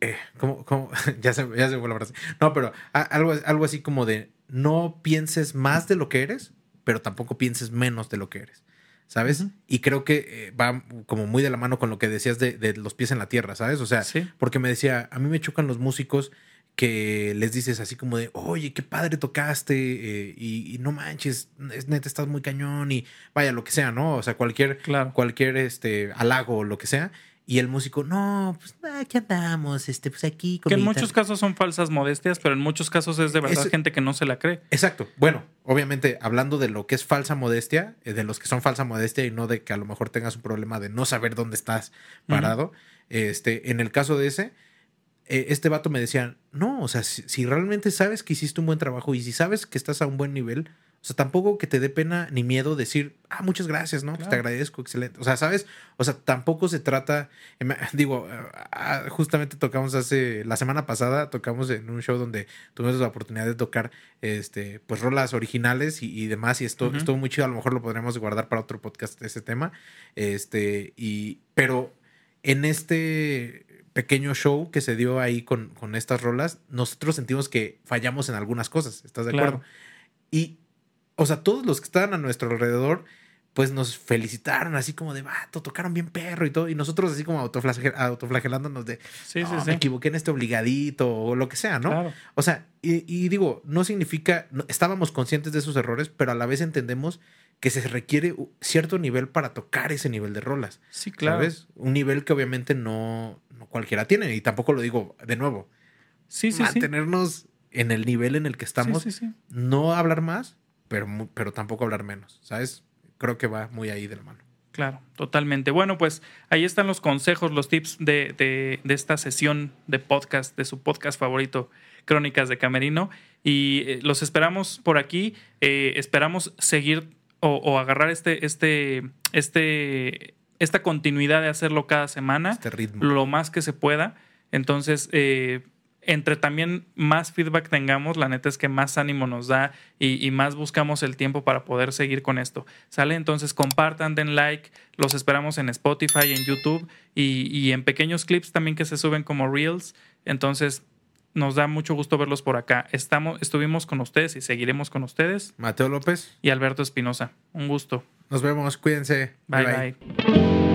eh, ¿cómo, cómo? ya, se, ya se fue la frase. No, pero a- algo, algo así como de no pienses más de lo que eres, pero tampoco pienses menos de lo que eres. ¿Sabes? Y creo que eh, va como muy de la mano con lo que decías de, de los pies en la tierra, ¿sabes? O sea, Sí. porque me decía, a mí me chocan los músicos que les dices así como de, oye, qué padre tocaste, eh, y, y no manches, es neta, estás muy cañón, y vaya, lo que sea, ¿no? O sea, cualquier, Claro. cualquier este, halago o lo que sea. Y el músico, no, pues aquí andamos, este, pues aquí. Que en comidita". muchos casos son falsas modestias, pero en muchos casos es de verdad Es- gente que no se la cree. Exacto. Bueno, obviamente, hablando de lo que es falsa modestia, eh, de los que son falsa modestia y no de que a lo mejor tengas un problema de no saber dónde estás parado. Este, en el caso de ese, eh, este vato me decía, no, o sea, si, si realmente sabes que hiciste un buen trabajo y si sabes que estás a un buen nivel, o sea, tampoco que te dé pena ni miedo decir, ah, muchas gracias, ¿no? Pues te Claro. agradezco, excelente. O sea, ¿sabes? O sea, tampoco se trata, eh, digo, ah, justamente tocamos hace, la semana pasada tocamos en un show donde tuvimos la oportunidad de tocar, este, pues rolas originales y, y demás y esto Ujú. estuvo muy chido, a lo mejor lo podríamos guardar para otro podcast ese tema, este, y, pero en este pequeño show que se dio ahí con, con estas rolas, nosotros sentimos que fallamos en algunas cosas, ¿estás de Claro. acuerdo? Y, o sea, todos los que estaban a nuestro alrededor, pues nos felicitaron así como de, vato, tocaron bien perro y todo. Y nosotros así como autoflagel- autoflagelándonos de, Sí, sí, "No, sí. me equivoqué en este obligadito o lo que sea, ¿no? Claro. O sea, y, y digo, no significa, no- estábamos conscientes de esos errores, pero a la vez entendemos que se requiere cierto nivel para tocar ese nivel de rolas. Sí, claro. ¿Sabes? Un nivel que obviamente no, no cualquiera tiene. Y tampoco lo digo de nuevo. Sí, sí, sí. mantenernos en el nivel en el que estamos. Sí, sí, sí. No hablar más, pero, pero tampoco hablar menos. ¿Sabes? Creo que va muy ahí de la mano. Claro, totalmente. Bueno, pues ahí están los consejos, los tips de, de- de esta sesión de podcast, de su podcast favorito, Crónicas de Camerino. Y eh, los esperamos por aquí. Eh, esperamos seguir o, o agarrar este, este, este, esta continuidad de hacerlo cada semana Este ritmo. lo más que se pueda. Entonces, eh, entre también más feedback tengamos, la neta es que más ánimo nos da y, y más buscamos el tiempo para poder seguir con esto. ¿Sale? Entonces compartan, den like, los esperamos en Spotify, en YouTube y, y en pequeños clips también que se suben como Reels. Entonces, nos da mucho gusto verlos por acá. Estamos, estuvimos con ustedes y seguiremos con ustedes. Mateo López, Y Alberto Espinosa. Un gusto. Nos vemos. Cuídense. bye. bye.